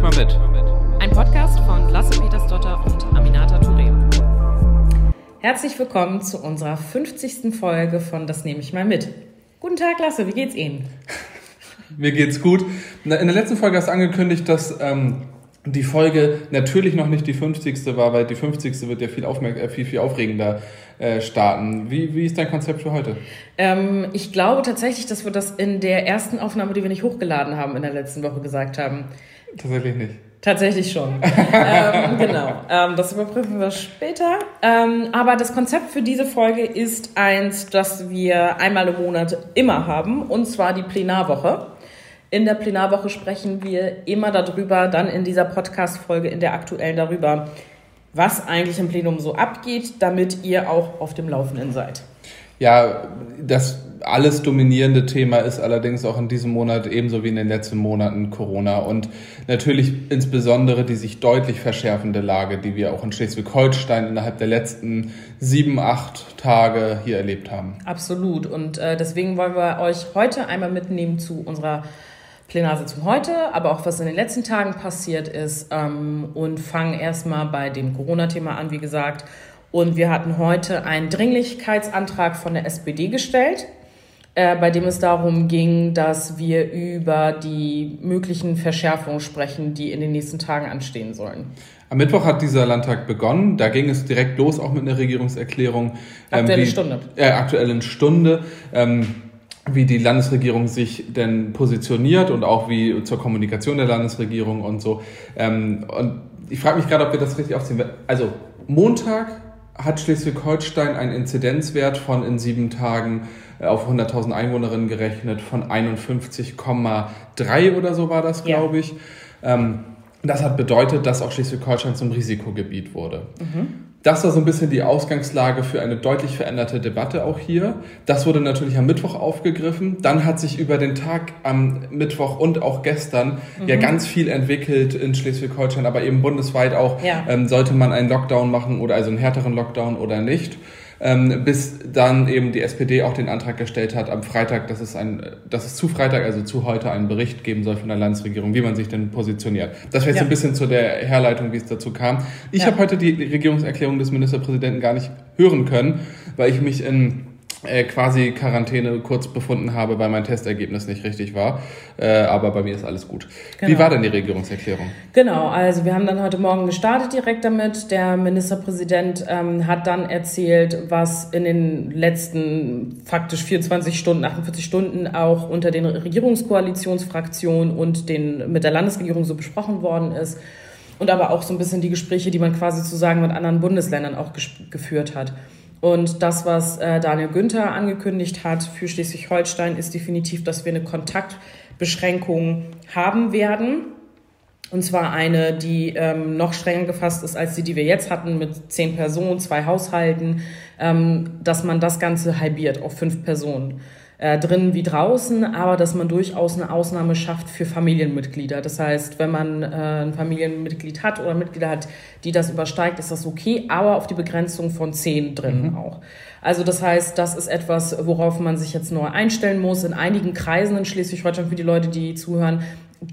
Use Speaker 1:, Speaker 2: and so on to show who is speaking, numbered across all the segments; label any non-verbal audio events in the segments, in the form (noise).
Speaker 1: ich mal mit.
Speaker 2: Ein Podcast von Lasse Petersdotter und Aminata Touré. Herzlich willkommen zu unserer 50. Folge von Das nehme ich mal mit. Guten Tag, Lasse, wie geht's Ihnen?
Speaker 1: Mir geht's gut. In der letzten Folge hast du angekündigt, dass ähm, die Folge natürlich noch nicht die 50. war, weil die 50. wird ja viel, aufmerk äh, viel, viel aufregender äh, starten. Wie, wie ist dein Konzept für heute?
Speaker 2: Ähm, ich glaube tatsächlich, dass wir das in der ersten Aufnahme, die wir nicht hochgeladen haben, in der letzten Woche gesagt haben.
Speaker 1: Tatsächlich nicht.
Speaker 2: Tatsächlich schon. (laughs) ähm, genau. Ähm, das überprüfen wir später. Ähm, aber das Konzept für diese Folge ist eins, das wir einmal im Monat immer haben, und zwar die Plenarwoche. In der Plenarwoche sprechen wir immer darüber, dann in dieser Podcast-Folge, in der aktuellen darüber, was eigentlich im Plenum so abgeht, damit ihr auch auf dem Laufenden seid.
Speaker 1: Ja, das alles dominierende Thema ist allerdings auch in diesem Monat ebenso wie in den letzten Monaten Corona und natürlich insbesondere die sich deutlich verschärfende Lage, die wir auch in Schleswig-Holstein innerhalb der letzten sieben, acht Tage hier erlebt haben.
Speaker 2: Absolut. Und äh, deswegen wollen wir euch heute einmal mitnehmen zu unserer Plenarsitzung heute, aber auch was in den letzten Tagen passiert ist ähm, und fangen erstmal bei dem Corona-Thema an, wie gesagt. Und wir hatten heute einen Dringlichkeitsantrag von der SPD gestellt, äh, bei dem es darum ging, dass wir über die möglichen Verschärfungen sprechen, die in den nächsten Tagen anstehen sollen.
Speaker 1: Am Mittwoch hat dieser Landtag begonnen. Da ging es direkt los, auch mit einer Regierungserklärung.
Speaker 2: Aktuelle ähm, wie, Stunde.
Speaker 1: Äh, aktuellen Stunde. Ähm, wie die Landesregierung sich denn positioniert und auch wie zur Kommunikation der Landesregierung und so. Ähm, und ich frage mich gerade, ob wir das richtig aufziehen. Also Montag hat Schleswig-Holstein einen Inzidenzwert von in sieben Tagen äh, auf 100.000 Einwohnerinnen gerechnet von 51,3 oder so war das, glaube ich. Ähm, das hat bedeutet, dass auch Schleswig-Holstein zum Risikogebiet wurde. Mhm. Das war so ein bisschen die Ausgangslage für eine deutlich veränderte Debatte auch hier. Das wurde natürlich am Mittwoch aufgegriffen. Dann hat sich über den Tag am Mittwoch und auch gestern mhm. ja ganz viel entwickelt in Schleswig-Holstein, aber eben bundesweit auch. Ja. Ähm, sollte man einen Lockdown machen oder also einen härteren Lockdown oder nicht? Ähm, bis dann eben die SPD auch den Antrag gestellt hat am Freitag, dass es, ein, dass es zu Freitag, also zu heute, einen Bericht geben soll von der Landesregierung, wie man sich denn positioniert. Das wäre jetzt ja. ein bisschen zu der Herleitung, wie es dazu kam. Ich ja. habe heute die Regierungserklärung des Ministerpräsidenten gar nicht hören können, weil ich mich in äh, quasi Quarantäne kurz befunden habe, weil mein Testergebnis nicht richtig war. Äh, aber bei mir ist alles gut. Genau. Wie war denn die Regierungserklärung?
Speaker 2: Genau, also wir haben dann heute Morgen gestartet direkt damit. Der Ministerpräsident ähm, hat dann erzählt, was in den letzten faktisch 24 Stunden, 48 Stunden auch unter den Regierungskoalitionsfraktionen und den, mit der Landesregierung so besprochen worden ist. Und aber auch so ein bisschen die Gespräche, die man quasi zu sagen mit anderen Bundesländern auch geführt hat. Und das, was äh, Daniel Günther angekündigt hat für Schleswig-Holstein, ist definitiv, dass wir eine Kontaktbeschränkung haben werden. Und zwar eine, die ähm, noch strenger gefasst ist als die, die wir jetzt hatten, mit zehn Personen, zwei Haushalten, ähm, dass man das Ganze halbiert auf fünf Personen äh, drin wie draußen, aber dass man durchaus eine Ausnahme schafft für Familienmitglieder. Das heißt, wenn man äh, ein Familienmitglied hat oder Mitglieder hat, die das übersteigt, ist das okay, aber auf die Begrenzung von zehn drin mhm. auch. Also das heißt, das ist etwas, worauf man sich jetzt neu einstellen muss. In einigen Kreisen in Schleswig-Holstein, für die Leute, die zuhören,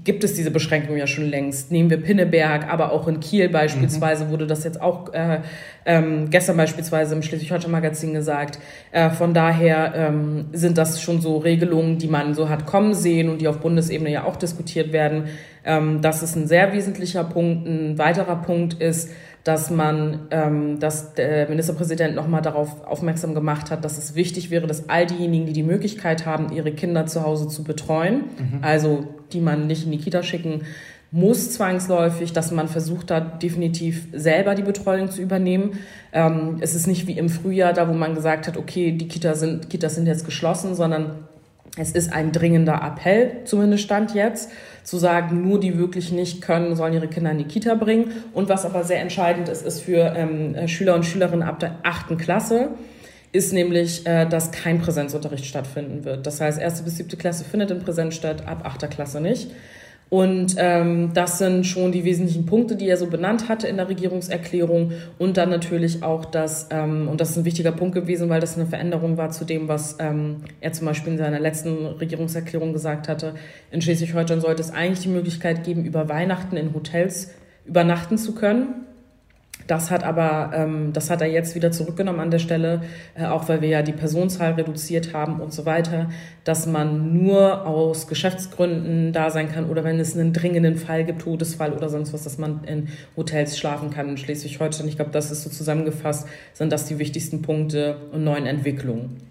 Speaker 2: gibt es diese Beschränkung ja schon längst. Nehmen wir Pinneberg, aber auch in Kiel beispielsweise mhm. wurde das jetzt auch äh, ähm, gestern beispielsweise im Schleswig-Holstein-Magazin gesagt. Äh, von daher ähm, sind das schon so Regelungen, die man so hat kommen sehen und die auf Bundesebene ja auch diskutiert werden. Ähm, das ist ein sehr wesentlicher Punkt. Ein weiterer Punkt ist, dass man, ähm, dass der Ministerpräsident nochmal darauf aufmerksam gemacht hat, dass es wichtig wäre, dass all diejenigen, die die Möglichkeit haben, ihre Kinder zu Hause zu betreuen, mhm. also die man nicht in die Kita schicken muss zwangsläufig, dass man versucht hat, definitiv selber die Betreuung zu übernehmen. Ähm, es ist nicht wie im Frühjahr, da wo man gesagt hat, okay, die Kita sind, Kitas sind jetzt geschlossen, sondern es ist ein dringender Appell, zumindest Stand jetzt, zu sagen, nur die wirklich nicht können, sollen ihre Kinder in die Kita bringen. Und was aber sehr entscheidend ist, ist für ähm, Schüler und Schülerinnen ab der achten Klasse, ist nämlich, äh, dass kein Präsenzunterricht stattfinden wird. Das heißt, erste bis siebte Klasse findet in Präsenz statt, ab achter Klasse nicht. Und ähm, das sind schon die wesentlichen Punkte, die er so benannt hatte in der Regierungserklärung. Und dann natürlich auch das, ähm, und das ist ein wichtiger Punkt gewesen, weil das eine Veränderung war zu dem, was ähm, er zum Beispiel in seiner letzten Regierungserklärung gesagt hatte. In Schleswig-Holstein sollte es eigentlich die Möglichkeit geben, über Weihnachten in Hotels übernachten zu können. Das hat aber, ähm, das hat er jetzt wieder zurückgenommen an der Stelle, äh, auch weil wir ja die Personenzahl reduziert haben und so weiter, dass man nur aus Geschäftsgründen da sein kann oder wenn es einen dringenden Fall gibt, Todesfall oder sonst was, dass man in Hotels schlafen kann in Schleswig-Holstein. Ich glaube, das ist so zusammengefasst, sind das die wichtigsten Punkte und neuen Entwicklungen.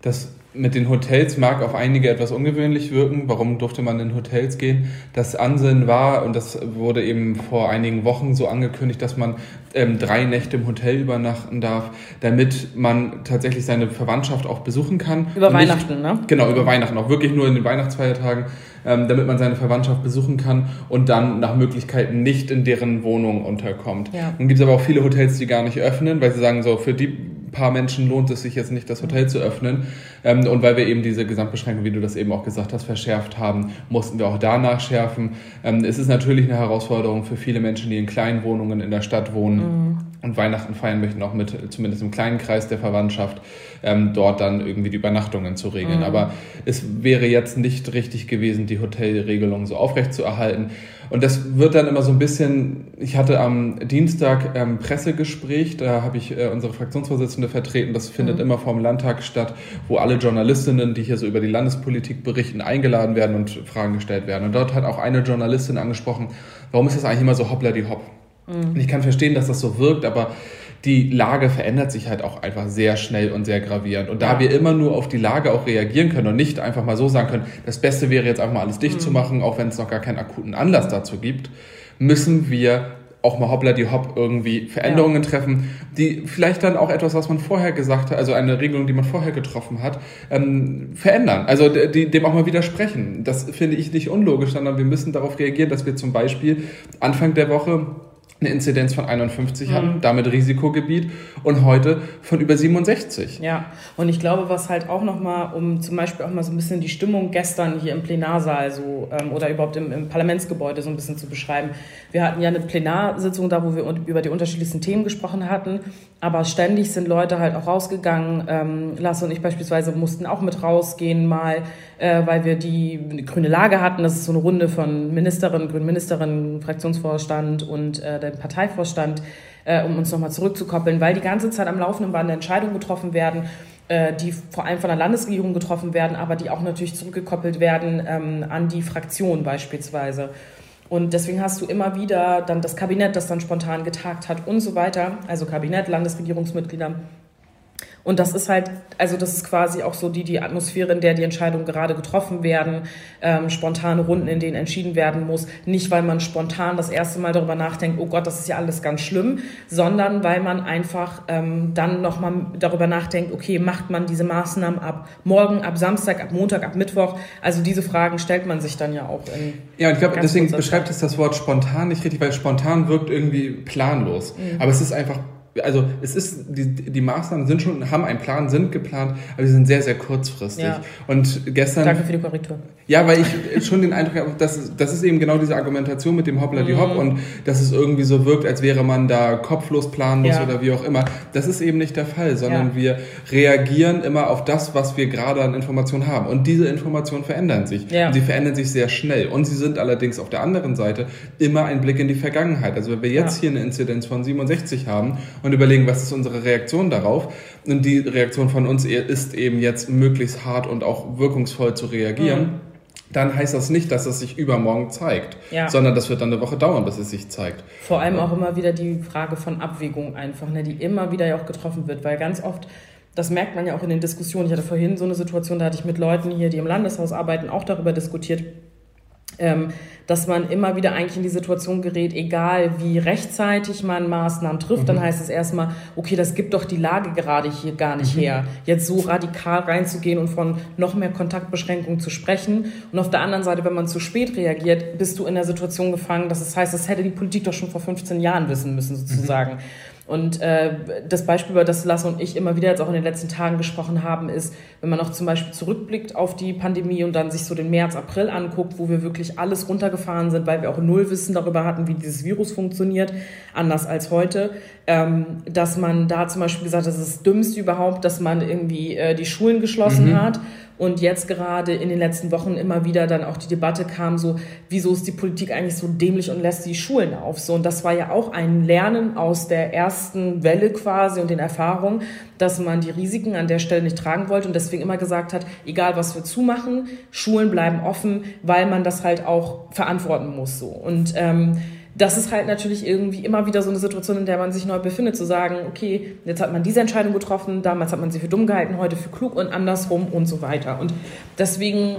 Speaker 1: Das mit den Hotels mag auf einige etwas ungewöhnlich wirken. Warum durfte man in Hotels gehen? Das Ansinnen war, und das wurde eben vor einigen Wochen so angekündigt, dass man ähm, drei Nächte im Hotel übernachten darf, damit man tatsächlich seine Verwandtschaft auch besuchen kann.
Speaker 2: Über Nicht, Weihnachten, ne?
Speaker 1: Genau, über Weihnachten, auch wirklich nur in den Weihnachtsfeiertagen, ähm, damit man seine Verwandtschaft besuchen kann und dann nach Möglichkeiten nicht in deren Wohnung unterkommt. Ja. Nun gibt es aber auch viele Hotels, die gar nicht öffnen, weil sie sagen, so für die paar Menschen lohnt es sich jetzt nicht, das Hotel zu öffnen. Ähm, und weil wir eben diese Gesamtbeschränkung, wie du das eben auch gesagt hast, verschärft haben, mussten wir auch danach schärfen. Ähm, es ist natürlich eine Herausforderung für viele Menschen, die in kleinen Wohnungen in der Stadt wohnen. Mhm. Und Weihnachten feiern möchten, auch mit, zumindest im kleinen Kreis der Verwandtschaft, ähm, dort dann irgendwie die Übernachtungen zu regeln. Mhm. Aber es wäre jetzt nicht richtig gewesen, die Hotelregelung so aufrechtzuerhalten. Und das wird dann immer so ein bisschen, ich hatte am Dienstag ähm, Pressegespräch, da habe ich äh, unsere Fraktionsvorsitzende vertreten, das findet mhm. immer vom Landtag statt, wo alle Journalistinnen, die hier so über die Landespolitik berichten, eingeladen werden und Fragen gestellt werden. Und dort hat auch eine Journalistin angesprochen, warum ist das eigentlich immer so hoppla die hopp? Mhm. Und ich kann verstehen, dass das so wirkt, aber die Lage verändert sich halt auch einfach sehr schnell und sehr gravierend. Und da ja. wir immer nur auf die Lage auch reagieren können und nicht einfach mal so sagen können, das Beste wäre jetzt einfach mal alles dicht mhm. zu machen, auch wenn es noch gar keinen akuten Anlass dazu gibt, müssen wir auch mal hoppla die hopp irgendwie Veränderungen ja. treffen, die vielleicht dann auch etwas, was man vorher gesagt hat, also eine Regelung, die man vorher getroffen hat, ähm, verändern. Also die, dem auch mal widersprechen. Das finde ich nicht unlogisch, sondern wir müssen darauf reagieren, dass wir zum Beispiel Anfang der Woche eine Inzidenz von 51 mhm. hatten, damit Risikogebiet und heute von über 67.
Speaker 2: Ja, und ich glaube, was halt auch nochmal, um zum Beispiel auch mal so ein bisschen die Stimmung gestern hier im Plenarsaal so ähm, oder überhaupt im, im Parlamentsgebäude so ein bisschen zu beschreiben. Wir hatten ja eine Plenarsitzung da, wo wir über die unterschiedlichsten Themen gesprochen hatten, aber ständig sind Leute halt auch rausgegangen. Ähm, Lasse und ich beispielsweise mussten auch mit rausgehen mal, äh, weil wir die, grüne Lage hatten. Das ist so eine Runde von Ministerinnen, grünen Ministerinnen, Fraktionsvorstand und äh, dem Parteivorstand, äh, um uns nochmal zurückzukoppeln, weil die ganze Zeit am laufenden Band Entscheidungen getroffen werden, äh, die vor allem von der Landesregierung getroffen werden, aber die auch natürlich zurückgekoppelt werden ähm, an die Fraktion beispielsweise. Und deswegen hast du immer wieder dann das Kabinett, das dann spontan getagt hat und so weiter. Also Kabinett, Landesregierungsmitglieder, und das ist halt, also das ist quasi auch so die, die Atmosphäre, in der die Entscheidungen gerade getroffen werden, ähm, spontane Runden, in denen entschieden werden muss. Nicht, weil man spontan das erste Mal darüber nachdenkt, oh Gott, das ist ja alles ganz schlimm, sondern weil man einfach ähm, dann nochmal darüber nachdenkt, okay, macht man diese Maßnahmen ab morgen, ab Samstag, ab Montag, ab Mittwoch? Also diese Fragen stellt man sich dann ja auch in.
Speaker 1: Ja, und ich glaube, deswegen beschreibt es das Wort spontan nicht richtig, weil spontan wirkt irgendwie planlos. Mhm. Aber es ist einfach also es ist, die, die Maßnahmen sind schon, haben einen Plan, sind geplant, aber sie sind sehr, sehr kurzfristig. Ja. Und gestern.
Speaker 2: Danke für die Korrektur.
Speaker 1: Ja, weil ich schon den Eindruck habe, dass, das ist eben genau diese Argumentation mit dem Hoppla die Hopp mhm. und dass es irgendwie so wirkt, als wäre man da kopflos planen muss ja. oder wie auch immer. Das ist eben nicht der Fall, sondern ja. wir reagieren immer auf das, was wir gerade an Informationen haben. Und diese Informationen verändern sich. Ja. Und sie verändern sich sehr schnell. Und sie sind allerdings auf der anderen Seite immer ein Blick in die Vergangenheit. Also wenn wir jetzt hier eine Inzidenz von 67 haben und überlegen, was ist unsere Reaktion darauf, und die Reaktion von uns ist eben jetzt möglichst hart und auch wirkungsvoll zu reagieren. Mhm dann heißt das nicht, dass es sich übermorgen zeigt, ja. sondern das wird dann eine Woche dauern, bis es sich zeigt.
Speaker 2: Vor allem auch immer wieder die Frage von Abwägung einfach, ne, die immer wieder ja auch getroffen wird, weil ganz oft, das merkt man ja auch in den Diskussionen, ich hatte vorhin so eine Situation, da hatte ich mit Leuten hier, die im Landeshaus arbeiten, auch darüber diskutiert, ähm, dass man immer wieder eigentlich in die Situation gerät, egal wie rechtzeitig man Maßnahmen trifft, mhm. dann heißt es erstmal, okay, das gibt doch die Lage gerade hier gar nicht mhm. her, jetzt so radikal reinzugehen und von noch mehr Kontaktbeschränkungen zu sprechen. Und auf der anderen Seite, wenn man zu spät reagiert, bist du in der Situation gefangen, dass es heißt, das hätte die Politik doch schon vor 15 Jahren wissen müssen, sozusagen. Mhm. Und äh, das Beispiel, über das Lasse und ich immer wieder jetzt auch in den letzten Tagen gesprochen haben, ist, wenn man noch zum Beispiel zurückblickt auf die Pandemie und dann sich so den März, April anguckt, wo wir wirklich alles runtergefahren sind, weil wir auch null Wissen darüber hatten, wie dieses Virus funktioniert, anders als heute, ähm, dass man da zum Beispiel gesagt hat, das ist das Dümmste überhaupt, dass man irgendwie äh, die Schulen geschlossen mhm. hat und jetzt gerade in den letzten Wochen immer wieder dann auch die Debatte kam, so, wieso ist die Politik eigentlich so dämlich und lässt die Schulen auf? So, und das war ja auch ein Lernen aus der ersten Welle quasi und den Erfahrungen, dass man die Risiken an der Stelle nicht tragen wollte und deswegen immer gesagt hat, egal was wir zumachen, Schulen bleiben offen, weil man das halt auch verantworten muss, so. Und, ähm, das ist halt natürlich irgendwie immer wieder so eine Situation, in der man sich neu befindet, zu sagen, okay, jetzt hat man diese Entscheidung getroffen, damals hat man sie für dumm gehalten, heute für klug und andersrum und so weiter. Und deswegen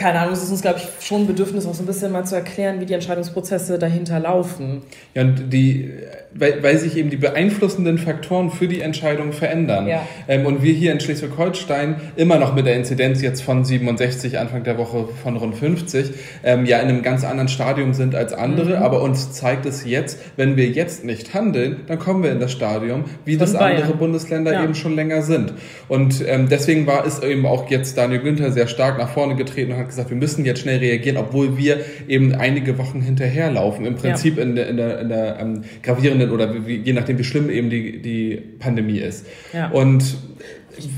Speaker 2: keine Ahnung, es ist uns, glaube ich, schon ein Bedürfnis, auch so ein bisschen mal zu erklären, wie die Entscheidungsprozesse dahinter laufen.
Speaker 1: Ja, und die, weil, weil sich eben die beeinflussenden Faktoren für die Entscheidung verändern. Ja. Ähm, und wir hier in Schleswig-Holstein immer noch mit der Inzidenz jetzt von 67, Anfang der Woche von rund 50, ähm, ja in einem ganz anderen Stadium sind als andere. Mhm. Aber uns zeigt es jetzt, wenn wir jetzt nicht handeln, dann kommen wir in das Stadium, wie von das Bayern. andere Bundesländer ja. eben schon länger sind. Und ähm, deswegen war es eben auch jetzt Daniel Günther sehr stark nach vorne getreten und hat gesagt, wir müssen jetzt schnell reagieren, obwohl wir eben einige Wochen hinterherlaufen. Im Prinzip ja. in der, in der, in der ähm, gravierenden oder wie, je nachdem, wie schlimm eben die, die Pandemie ist. Ja. Und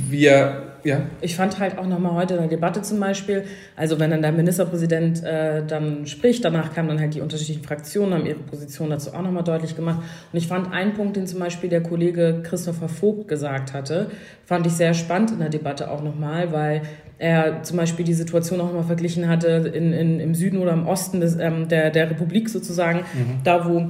Speaker 1: wir ja.
Speaker 2: Ich fand halt auch nochmal heute in der Debatte zum Beispiel, also wenn dann der Ministerpräsident äh, dann spricht, danach kamen dann halt die unterschiedlichen Fraktionen, haben ihre Position dazu auch nochmal deutlich gemacht. Und ich fand einen Punkt, den zum Beispiel der Kollege Christopher Vogt gesagt hatte, fand ich sehr spannend in der Debatte auch nochmal, weil er zum Beispiel die Situation auch immer verglichen hatte in, in, im Süden oder im Osten des, ähm, der, der Republik sozusagen, mhm. da wo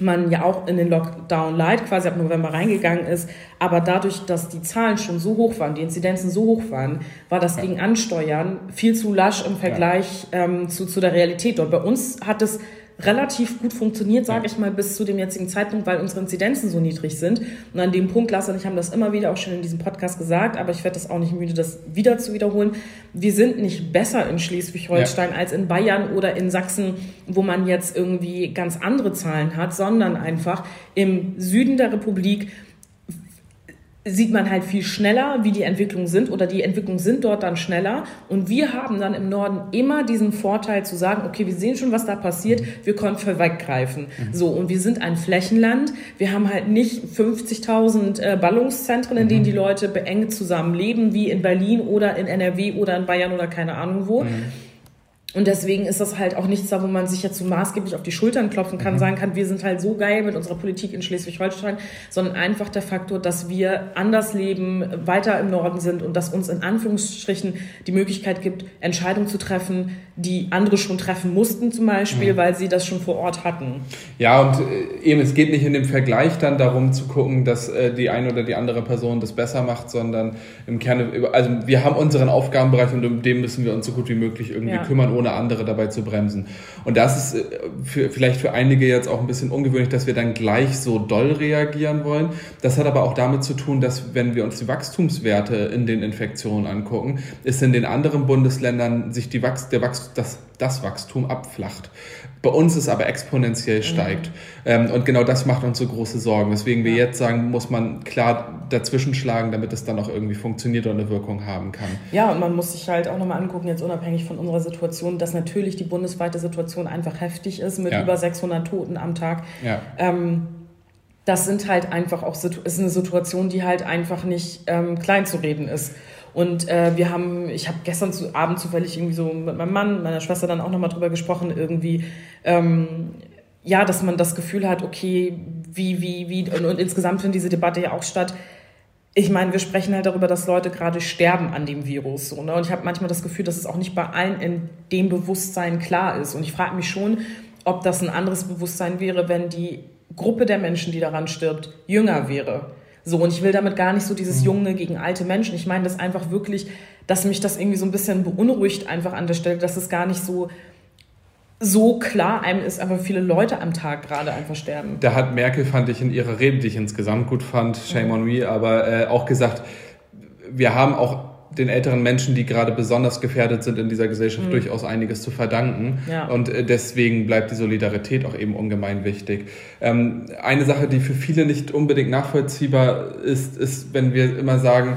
Speaker 2: man ja auch in den Lockdown Light quasi ab November reingegangen ist, aber dadurch, dass die Zahlen schon so hoch waren, die Inzidenzen so hoch waren, war das gegen Ansteuern viel zu lasch im Vergleich ja. ähm, zu, zu der Realität. Und bei uns hat es relativ gut funktioniert, sage ich mal, bis zu dem jetzigen Zeitpunkt, weil unsere Inzidenzen so niedrig sind. Und an dem Punkt, Lasse und ich haben das immer wieder auch schon in diesem Podcast gesagt, aber ich werde das auch nicht müde, das wieder zu wiederholen. Wir sind nicht besser in Schleswig-Holstein ja. als in Bayern oder in Sachsen, wo man jetzt irgendwie ganz andere Zahlen hat, sondern einfach im Süden der Republik sieht man halt viel schneller, wie die Entwicklungen sind oder die Entwicklungen sind dort dann schneller. Und wir haben dann im Norden immer diesen Vorteil zu sagen, okay, wir sehen schon, was da passiert, wir können vorweggreifen. Mhm. So, und wir sind ein Flächenland. Wir haben halt nicht 50.000 äh, Ballungszentren, in mhm. denen die Leute beengt zusammenleben, wie in Berlin oder in NRW oder in Bayern oder keine Ahnung wo. Mhm und deswegen ist das halt auch nichts da, wo man sich jetzt so maßgeblich auf die Schultern klopfen kann, mhm. sagen kann, wir sind halt so geil mit unserer Politik in Schleswig-Holstein, sondern einfach der Faktor, dass wir anders leben, weiter im Norden sind und dass uns in Anführungsstrichen die Möglichkeit gibt, Entscheidungen zu treffen, die andere schon treffen mussten zum Beispiel, mhm. weil sie das schon vor Ort hatten.
Speaker 1: Ja, und äh, eben, es geht nicht in dem Vergleich dann darum zu gucken, dass äh, die eine oder die andere Person das besser macht, sondern im Kern, also wir haben unseren Aufgabenbereich und um den müssen wir uns so gut wie möglich irgendwie ja. kümmern, ohne andere dabei zu bremsen. Und das ist äh, für, vielleicht für einige jetzt auch ein bisschen ungewöhnlich, dass wir dann gleich so doll reagieren wollen. Das hat aber auch damit zu tun, dass wenn wir uns die Wachstumswerte in den Infektionen angucken, ist in den anderen Bundesländern sich die Wachs der Wachs das, das Wachstum abflacht. Bei uns ist aber exponentiell steigt. Mhm. und genau das macht uns so große Sorgen. Weswegen wir jetzt sagen, muss man klar dazwischen schlagen, damit es dann auch irgendwie funktioniert und eine Wirkung haben kann.
Speaker 2: Ja, und man muss sich halt auch nochmal angucken, jetzt unabhängig von unserer Situation, dass natürlich die bundesweite Situation einfach heftig ist mit ja. über 600 Toten am Tag. Ja. Ähm, das sind halt einfach auch ist eine Situation, die halt einfach nicht ähm, klein zu reden ist. Und äh, wir haben, ich habe gestern zu, Abend zufällig irgendwie so mit meinem Mann, meiner Schwester dann auch nochmal drüber gesprochen, irgendwie, ähm, ja, dass man das Gefühl hat, okay, wie, wie, wie, und, und insgesamt findet diese Debatte ja auch statt. Ich meine, wir sprechen halt darüber, dass Leute gerade sterben an dem Virus. So, ne? Und ich habe manchmal das Gefühl, dass es auch nicht bei allen in dem Bewusstsein klar ist. Und ich frage mich schon, ob das ein anderes Bewusstsein wäre, wenn die Gruppe der Menschen, die daran stirbt, jünger wäre. So, und ich will damit gar nicht so dieses mhm. Junge gegen alte Menschen. Ich meine das einfach wirklich, dass mich das irgendwie so ein bisschen beunruhigt einfach an der Stelle, dass es gar nicht so so klar einem ist, einfach viele Leute am Tag gerade einfach sterben.
Speaker 1: Da hat Merkel, fand ich in ihrer Rede, die ich insgesamt gut fand, shame on me, aber äh, auch gesagt, wir haben auch den älteren Menschen, die gerade besonders gefährdet sind in dieser Gesellschaft, mhm. durchaus einiges zu verdanken. Ja. Und äh, deswegen bleibt die Solidarität auch eben ungemein wichtig. Ähm, eine Sache, die für viele nicht unbedingt nachvollziehbar ist, ist, wenn wir immer sagen,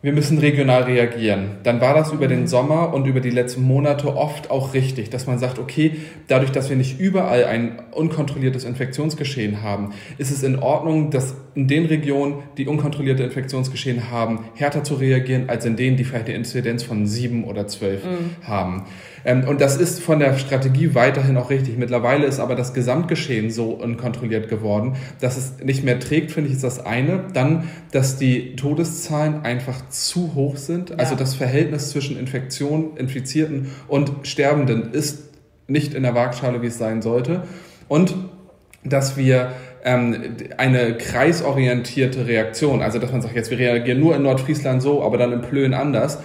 Speaker 1: wir müssen regional reagieren. Dann war das über den Sommer und über die letzten Monate oft auch richtig, dass man sagt, okay, dadurch, dass wir nicht überall ein unkontrolliertes Infektionsgeschehen haben, ist es in Ordnung, dass in den Regionen, die unkontrollierte Infektionsgeschehen haben, härter zu reagieren, als in denen, die vielleicht eine Inzidenz von sieben oder zwölf mhm. haben. Ähm, und das ist von der Strategie weiterhin auch richtig. Mittlerweile ist aber das Gesamtgeschehen so unkontrolliert geworden, dass es nicht mehr trägt, finde ich, ist das eine. Dann, dass die Todeszahlen einfach zu hoch sind. Also ja. Also das Verhältnis zwischen Infektionen, Infizierten und Sterbenden ist nicht in der Waagschale, wie es sein sollte. Und dass wir ähm, eine kreisorientierte Reaktion, also dass man sagt, jetzt wir reagieren nur in Nordfriesland so, aber dann in Plön anders,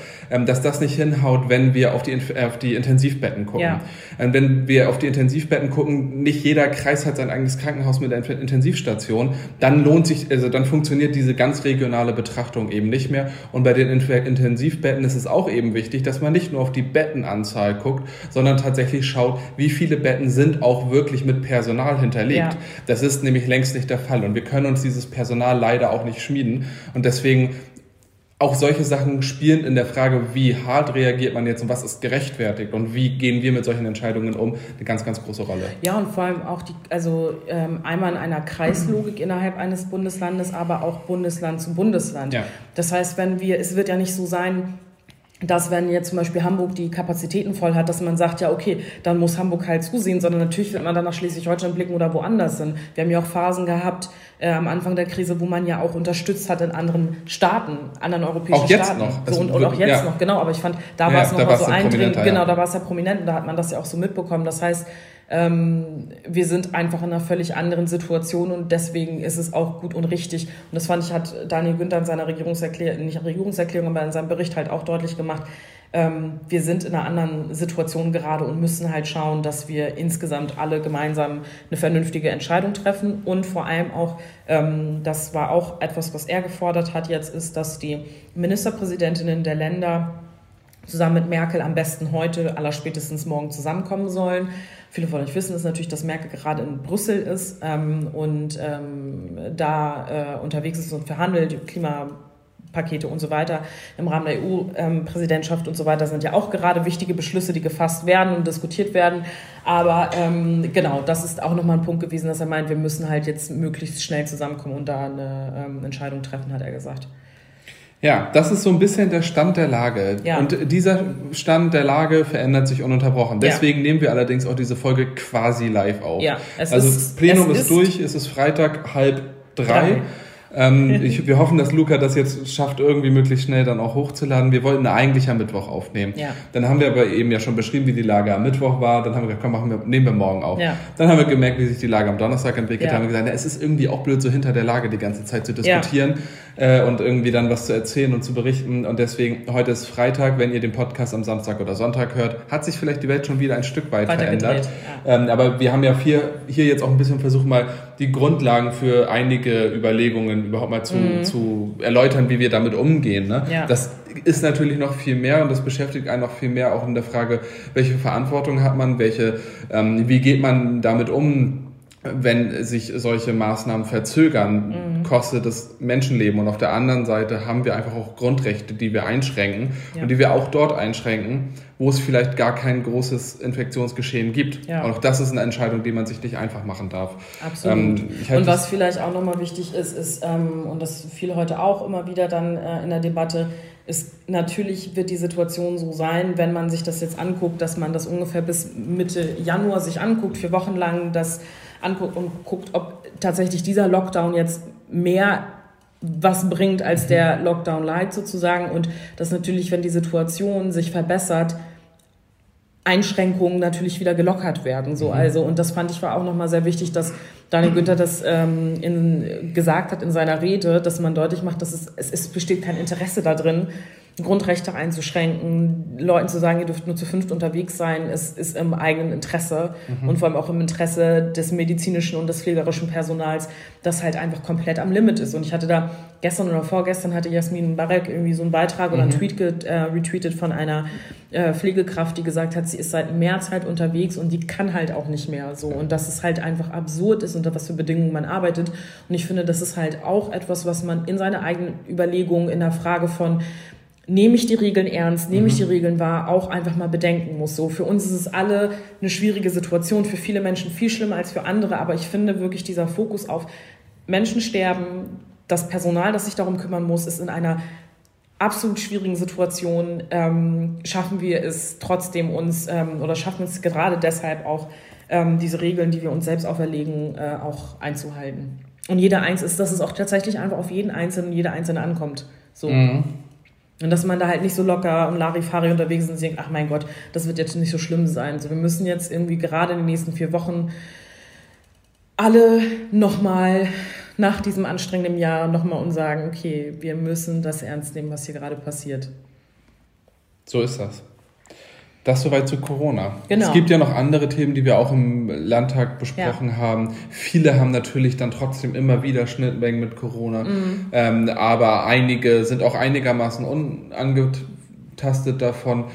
Speaker 1: dass das nicht hinhaut, wenn wir auf die, auf die Intensivbetten gucken. Ja. Ähm, wenn wir auf die Intensivbetten gucken, nicht jeder Kreis hat sein eigenes Krankenhaus mit einer Intensivstation, dann lohnt sich, also dann funktioniert diese ganz regionale Betrachtung eben nicht mehr. Und bei den Intensivbetten ist es auch eben wichtig, dass man nicht nur auf die Bettenanzahl guckt, sondern tatsächlich schaut, wie viele Betten sind auch wirklich mit Personal hinterlegt. Ja. Das ist nämlich längst nicht der Fall und wir können uns dieses Personal leider auch nicht schmieden. Und deswegen auch solche Sachen spielen in der Frage, wie hart reagiert man jetzt und was ist gerechtfertigt und wie gehen wir mit solchen Entscheidungen um, eine ganz, ganz große Rolle.
Speaker 2: Ja, und vor allem auch die, also ähm, einmal in einer Kreislogik innerhalb eines Bundeslandes, aber auch Bundesland zu Bundesland. Ja. Das heißt, wenn wir, es wird ja nicht so sein, dass wenn jetzt zum Beispiel Hamburg die Kapazitäten voll hat, dass man sagt, ja okay, dann muss Hamburg halt zusehen, sondern natürlich wird man dann nach Schleswig-Holstein blicken oder woanders hin. Wir haben ja auch Phasen gehabt äh, am Anfang der Krise, wo man ja auch unterstützt hat in anderen Staaten, anderen europäischen
Speaker 1: auch jetzt
Speaker 2: Staaten.
Speaker 1: Noch.
Speaker 2: So, und, und auch jetzt ja. noch, genau. Aber ich fand, da ja, war es noch mal so eindringend. Ja. Genau, da war es ja prominent und da hat man das ja auch so mitbekommen. Das heißt, ähm, wir sind einfach in einer völlig anderen Situation und deswegen ist es auch gut und richtig. Und das fand ich, hat Daniel Günther in seiner Regierungserklärung, nicht Regierungserklärung, aber in seinem Bericht halt auch deutlich gemacht. Ähm, wir sind in einer anderen Situation gerade und müssen halt schauen, dass wir insgesamt alle gemeinsam eine vernünftige Entscheidung treffen und vor allem auch, ähm, das war auch etwas, was er gefordert hat jetzt, ist, dass die Ministerpräsidentinnen der Länder zusammen mit Merkel am besten heute, allerspätestens morgen zusammenkommen sollen. Viele von euch wissen es natürlich, dass Merkel gerade in Brüssel ist ähm, und ähm, da äh, unterwegs ist und verhandelt, Klimapakete und so weiter. Im Rahmen der EU-Präsidentschaft und so weiter sind ja auch gerade wichtige Beschlüsse, die gefasst werden und diskutiert werden. Aber ähm, genau, das ist auch nochmal ein Punkt gewesen, dass er meint, wir müssen halt jetzt möglichst schnell zusammenkommen und da eine ähm, Entscheidung treffen, hat er gesagt.
Speaker 1: Ja, das ist so ein bisschen der Stand der Lage. Ja. Und dieser Stand der Lage verändert sich ununterbrochen. Deswegen ja. nehmen wir allerdings auch diese Folge quasi live auf. Ja, es also ist, Plenum ist, ist durch, es ist Freitag halb drei. drei. Ähm, (laughs) ich, wir hoffen, dass Luca das jetzt schafft, irgendwie möglichst schnell dann auch hochzuladen. Wir wollten eigentlich am Mittwoch aufnehmen. Ja. Dann haben wir aber eben ja schon beschrieben, wie die Lage am Mittwoch war. Dann haben wir gesagt, komm, machen wir, nehmen wir morgen auf. Ja. Dann haben wir gemerkt, wie sich die Lage am Donnerstag entwickelt. Ja. Haben wir gesagt, na, es ist irgendwie auch blöd, so hinter der Lage die ganze Zeit zu diskutieren äh, und irgendwie dann was zu erzählen und zu berichten. Und deswegen, heute ist Freitag, wenn ihr den Podcast am Samstag oder Sonntag hört, hat sich vielleicht die Welt schon wieder ein Stück weit verändert. Ähm, aber wir haben ja hier, hier jetzt auch ein bisschen versucht, mal die Grundlagen für einige Überlegungen überhaupt mal zu, mhm. zu erläutern, wie wir damit umgehen. Ne? Ja. Das ist natürlich noch viel mehr und das beschäftigt einen noch viel mehr auch in der Frage, welche Verantwortung hat man, welche, ähm, wie geht man damit um, wenn sich solche Maßnahmen verzögern, mhm. kostet es Menschenleben. Und auf der anderen Seite haben wir einfach auch Grundrechte, die wir einschränken ja. und die wir auch dort einschränken, wo es vielleicht gar kein großes Infektionsgeschehen gibt. Ja. Und auch das ist eine Entscheidung, die man sich nicht einfach machen darf.
Speaker 2: Absolut. Ähm, und was vielleicht auch nochmal wichtig ist, ist, ähm, und das fiel heute auch immer wieder dann äh, in der Debatte, ist natürlich wird die Situation so sein, wenn man sich das jetzt anguckt, dass man das ungefähr bis Mitte Januar sich anguckt, vier Wochen lang, dass anguckt und guckt, ob tatsächlich dieser Lockdown jetzt mehr was bringt als der Lockdown Light sozusagen und dass natürlich, wenn die Situation sich verbessert, Einschränkungen natürlich wieder gelockert werden. So. Mhm. Also, und das fand ich war auch nochmal sehr wichtig, dass Daniel Günther das ähm, in, gesagt hat in seiner Rede, dass man deutlich macht, dass es, es, es besteht kein Interesse darin, Grundrechte einzuschränken, Leuten zu sagen, ihr dürft nur zu fünft unterwegs sein, ist, ist im eigenen Interesse mhm. und vor allem auch im Interesse des medizinischen und des pflegerischen Personals, das halt einfach komplett am Limit ist. Und ich hatte da gestern oder vorgestern hatte Jasmin Barek irgendwie so einen Beitrag mhm. oder einen mhm. Tweet get, äh, retweetet von einer äh, Pflegekraft, die gesagt hat, sie ist seit März halt unterwegs und die kann halt auch nicht mehr so. Und dass es halt einfach absurd ist, unter was für Bedingungen man arbeitet. Und ich finde, das ist halt auch etwas, was man in seine eigenen Überlegungen in der Frage von nehme ich die Regeln ernst, nehme ich die mhm. Regeln wahr, auch einfach mal bedenken muss. So für uns ist es alle eine schwierige Situation, für viele Menschen viel schlimmer als für andere, aber ich finde wirklich dieser Fokus auf Menschen sterben, das Personal, das sich darum kümmern muss, ist in einer absolut schwierigen Situation. Ähm, schaffen wir es trotzdem uns ähm, oder schaffen es gerade deshalb auch ähm, diese Regeln, die wir uns selbst auferlegen, äh, auch einzuhalten. Und jeder eins ist, dass es auch tatsächlich einfach auf jeden Einzelnen, jede Einzelne ankommt. So. Mhm. Und dass man da halt nicht so locker und Larifari unterwegs ist und denkt, ach mein Gott, das wird jetzt nicht so schlimm sein. So, wir müssen jetzt irgendwie gerade in den nächsten vier Wochen alle nochmal nach diesem anstrengenden Jahr nochmal und sagen, okay, wir müssen das ernst nehmen, was hier gerade passiert.
Speaker 1: So ist das. Das soweit zu Corona. Genau. Es gibt ja noch andere Themen, die wir auch im Landtag besprochen ja. haben. Viele haben natürlich dann trotzdem immer wieder Schnittmengen mit Corona. Mhm. Ähm, aber einige sind auch einigermaßen unangetastet davon.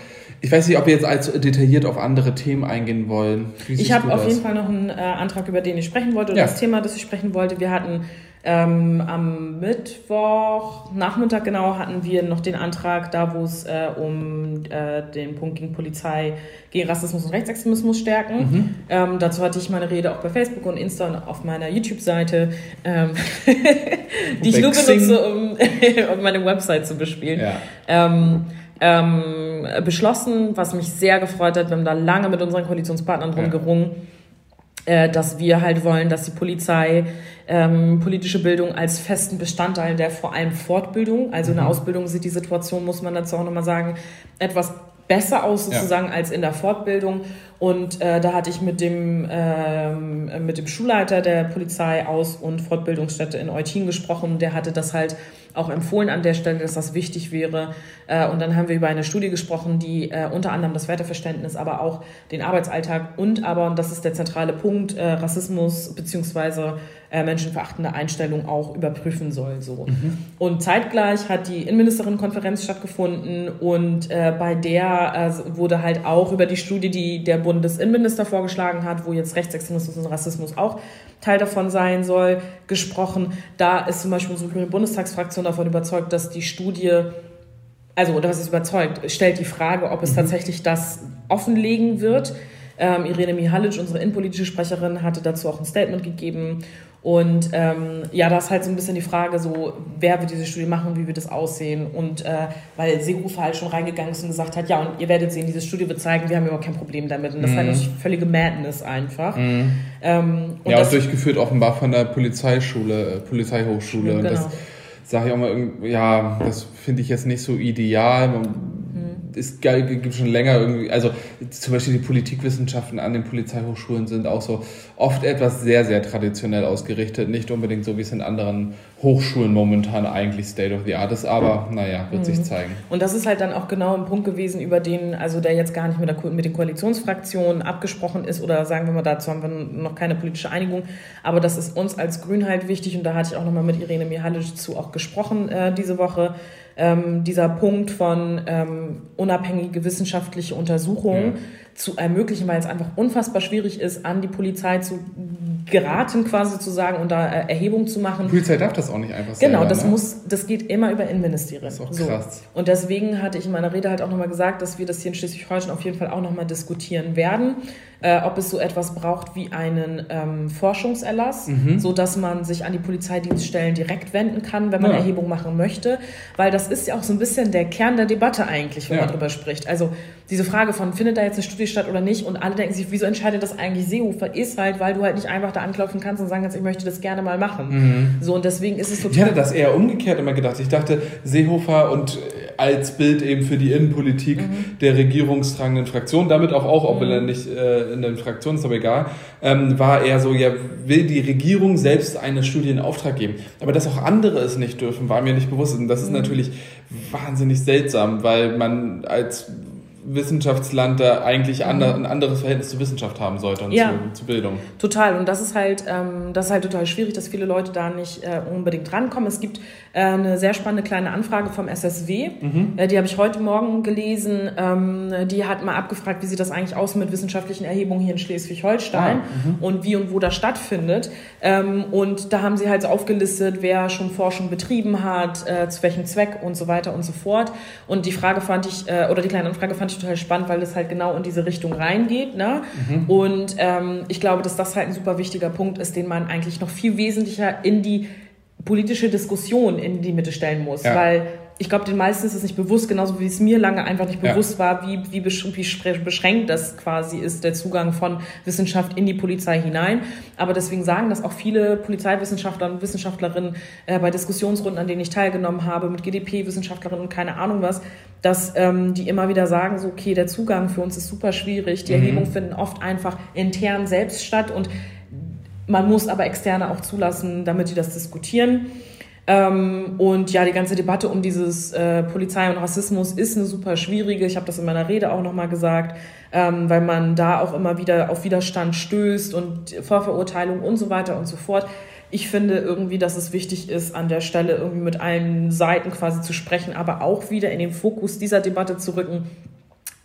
Speaker 1: Ich weiß nicht, ob wir jetzt allzu detailliert auf andere Themen eingehen wollen.
Speaker 2: Ich habe auf jeden Fall noch einen äh, Antrag, über den ich sprechen wollte, oder ja. das Thema, das ich sprechen wollte. Wir hatten ähm, am Mittwoch, Nachmittag genau, hatten wir noch den Antrag, da wo es äh, um äh, den Punkt gegen Polizei, gegen Rassismus und Rechtsextremismus stärken. Mhm. Ähm, dazu hatte ich meine Rede auch bei Facebook und Insta und auf meiner YouTube-Seite, ähm, (laughs) die ich nur benutze, um, (laughs) um meine Website zu bespielen. Ja. Ähm, ähm, beschlossen, was mich sehr gefreut hat. Wir haben da lange mit unseren Koalitionspartnern drum ja. gerungen äh, dass wir halt wollen, dass die Polizei ähm, politische Bildung als festen Bestandteil der vor allem Fortbildung, also in der mhm. Ausbildung sieht die Situation, muss man dazu auch nochmal sagen, etwas besser aus sozusagen ja. als in der Fortbildung. Und äh, da hatte ich mit dem, ähm, mit dem Schulleiter der Polizei aus und Fortbildungsstätte in Eutin gesprochen. Der hatte das halt auch empfohlen an der Stelle, dass das wichtig wäre. Äh, und dann haben wir über eine Studie gesprochen, die äh, unter anderem das Werteverständnis, aber auch den Arbeitsalltag und aber, und das ist der zentrale Punkt, äh, Rassismus beziehungsweise menschenverachtende Einstellung auch überprüfen soll. So. Mhm. Und zeitgleich hat die Innenministerinnenkonferenz stattgefunden und bei der wurde halt auch über die Studie, die der Bundesinnenminister vorgeschlagen hat, wo jetzt Rechtsextremismus und Rassismus auch Teil davon sein soll, gesprochen. Da ist zum Beispiel unsere Bundestagsfraktion davon überzeugt, dass die Studie, also oder was ist überzeugt, stellt die Frage, ob es mhm. tatsächlich das offenlegen wird. Ähm, Irene Mihalic, unsere innenpolitische Sprecherin, hatte dazu auch ein Statement gegeben und ähm, ja, da ist halt so ein bisschen die Frage, so, wer wird diese Studie machen, wie wird das aussehen? Und äh, weil Seehofer halt schon reingegangen ist und gesagt hat, ja, und ihr werdet sehen, diese Studie wird zeigen, wir haben überhaupt kein Problem damit. Und das mhm. ist halt völlige Madness einfach. Mhm.
Speaker 1: Ähm, ja, auch durchgeführt offenbar von der Polizeischule, äh, Polizeihochschule. Genau. Und das sage ich auch mal, ja, das finde ich jetzt nicht so ideal. Man, es gibt schon länger irgendwie, also zum Beispiel die Politikwissenschaften an den Polizeihochschulen sind auch so oft etwas sehr, sehr traditionell ausgerichtet. Nicht unbedingt so, wie es in anderen Hochschulen momentan eigentlich State of the Art ist, aber naja, wird mhm. sich zeigen.
Speaker 2: Und das ist halt dann auch genau ein Punkt gewesen, über den, also der jetzt gar nicht mit, der, mit den Koalitionsfraktionen abgesprochen ist oder sagen wir mal, dazu haben wir noch keine politische Einigung, aber das ist uns als Grün halt wichtig und da hatte ich auch nochmal mit Irene Mihalic zu auch gesprochen äh, diese Woche ähm, dieser Punkt von ähm, unabhängige wissenschaftliche Untersuchungen ja. Zu ermöglichen, weil es einfach unfassbar schwierig ist, an die Polizei zu geraten, quasi zu sagen und da äh, Erhebungen zu machen.
Speaker 1: Die Polizei darf das auch nicht einfach
Speaker 2: sagen. Genau, das ne? muss, das geht immer über Innenministerien. Das ist auch krass. So. Und deswegen hatte ich in meiner Rede halt auch nochmal gesagt, dass wir das hier in Schleswig-Holstein auf jeden Fall auch nochmal diskutieren werden äh, ob es so etwas braucht wie einen ähm, Forschungserlass, mhm. so dass man sich an die Polizeidienststellen direkt wenden kann, wenn man ja. Erhebung machen möchte, weil das ist ja auch so ein bisschen der Kern der Debatte eigentlich, wenn ja. man darüber spricht. Also diese Frage von findet da jetzt eine Studie statt oder nicht und alle denken sich, wieso entscheidet das eigentlich Seehofer? Ist halt, weil du halt nicht einfach da anklopfen kannst und sagen kannst, ich möchte das gerne mal machen. Mhm. So und deswegen ist es
Speaker 1: total. Ich hatte das eher umgekehrt immer gedacht. Ich dachte, Seehofer und als Bild eben für die Innenpolitik mhm. der regierungstragenden Fraktion, damit auch auch, obwohl mhm. er nicht äh, in der Fraktion ist, aber egal, ähm, war er so, ja, will die Regierung selbst eine Studie in Auftrag geben. Aber dass auch andere es nicht dürfen, war mir nicht bewusst. Und das ist mhm. natürlich wahnsinnig seltsam, weil man als Wissenschaftsland da eigentlich mhm. ein anderes Verhältnis zur Wissenschaft haben sollte und ja, zu, zu, Bildung.
Speaker 2: Total. Und das ist halt, ähm, das ist halt total schwierig, dass viele Leute da nicht äh, unbedingt rankommen. Es gibt äh, eine sehr spannende kleine Anfrage vom SSW. Mhm. Äh, die habe ich heute Morgen gelesen. Ähm, die hat mal abgefragt, wie sieht das eigentlich aus mit wissenschaftlichen Erhebungen hier in Schleswig-Holstein ah, mhm. und wie und wo das stattfindet. Ähm, und da haben sie halt aufgelistet, wer schon Forschung betrieben hat, äh, zu welchem Zweck und so weiter und so fort. Und die Frage fand ich, äh, oder die kleine Anfrage fand ich total spannend, weil es halt genau in diese Richtung reingeht. Ne? Mhm. Und ähm, ich glaube, dass das halt ein super wichtiger Punkt ist, den man eigentlich noch viel wesentlicher in die politische Diskussion in die Mitte stellen muss. Ja. Weil ich glaube, den meisten ist es nicht bewusst, genauso wie es mir lange einfach nicht bewusst ja. war, wie, wie, beschränkt das quasi ist, der Zugang von Wissenschaft in die Polizei hinein. Aber deswegen sagen das auch viele Polizeiwissenschaftler und Wissenschaftlerinnen äh, bei Diskussionsrunden, an denen ich teilgenommen habe, mit GDP-Wissenschaftlerinnen und keine Ahnung was, dass ähm, die immer wieder sagen, so, okay, der Zugang für uns ist super schwierig. Die mhm. Erhebungen finden oft einfach intern selbst statt und man muss aber Externe auch zulassen, damit die das diskutieren. Ähm, und ja, die ganze Debatte um dieses äh, Polizei und Rassismus ist eine super schwierige. Ich habe das in meiner Rede auch nochmal gesagt, ähm, weil man da auch immer wieder auf Widerstand stößt und Vorverurteilung und so weiter und so fort. Ich finde irgendwie, dass es wichtig ist, an der Stelle irgendwie mit allen Seiten quasi zu sprechen, aber auch wieder in den Fokus dieser Debatte zu rücken.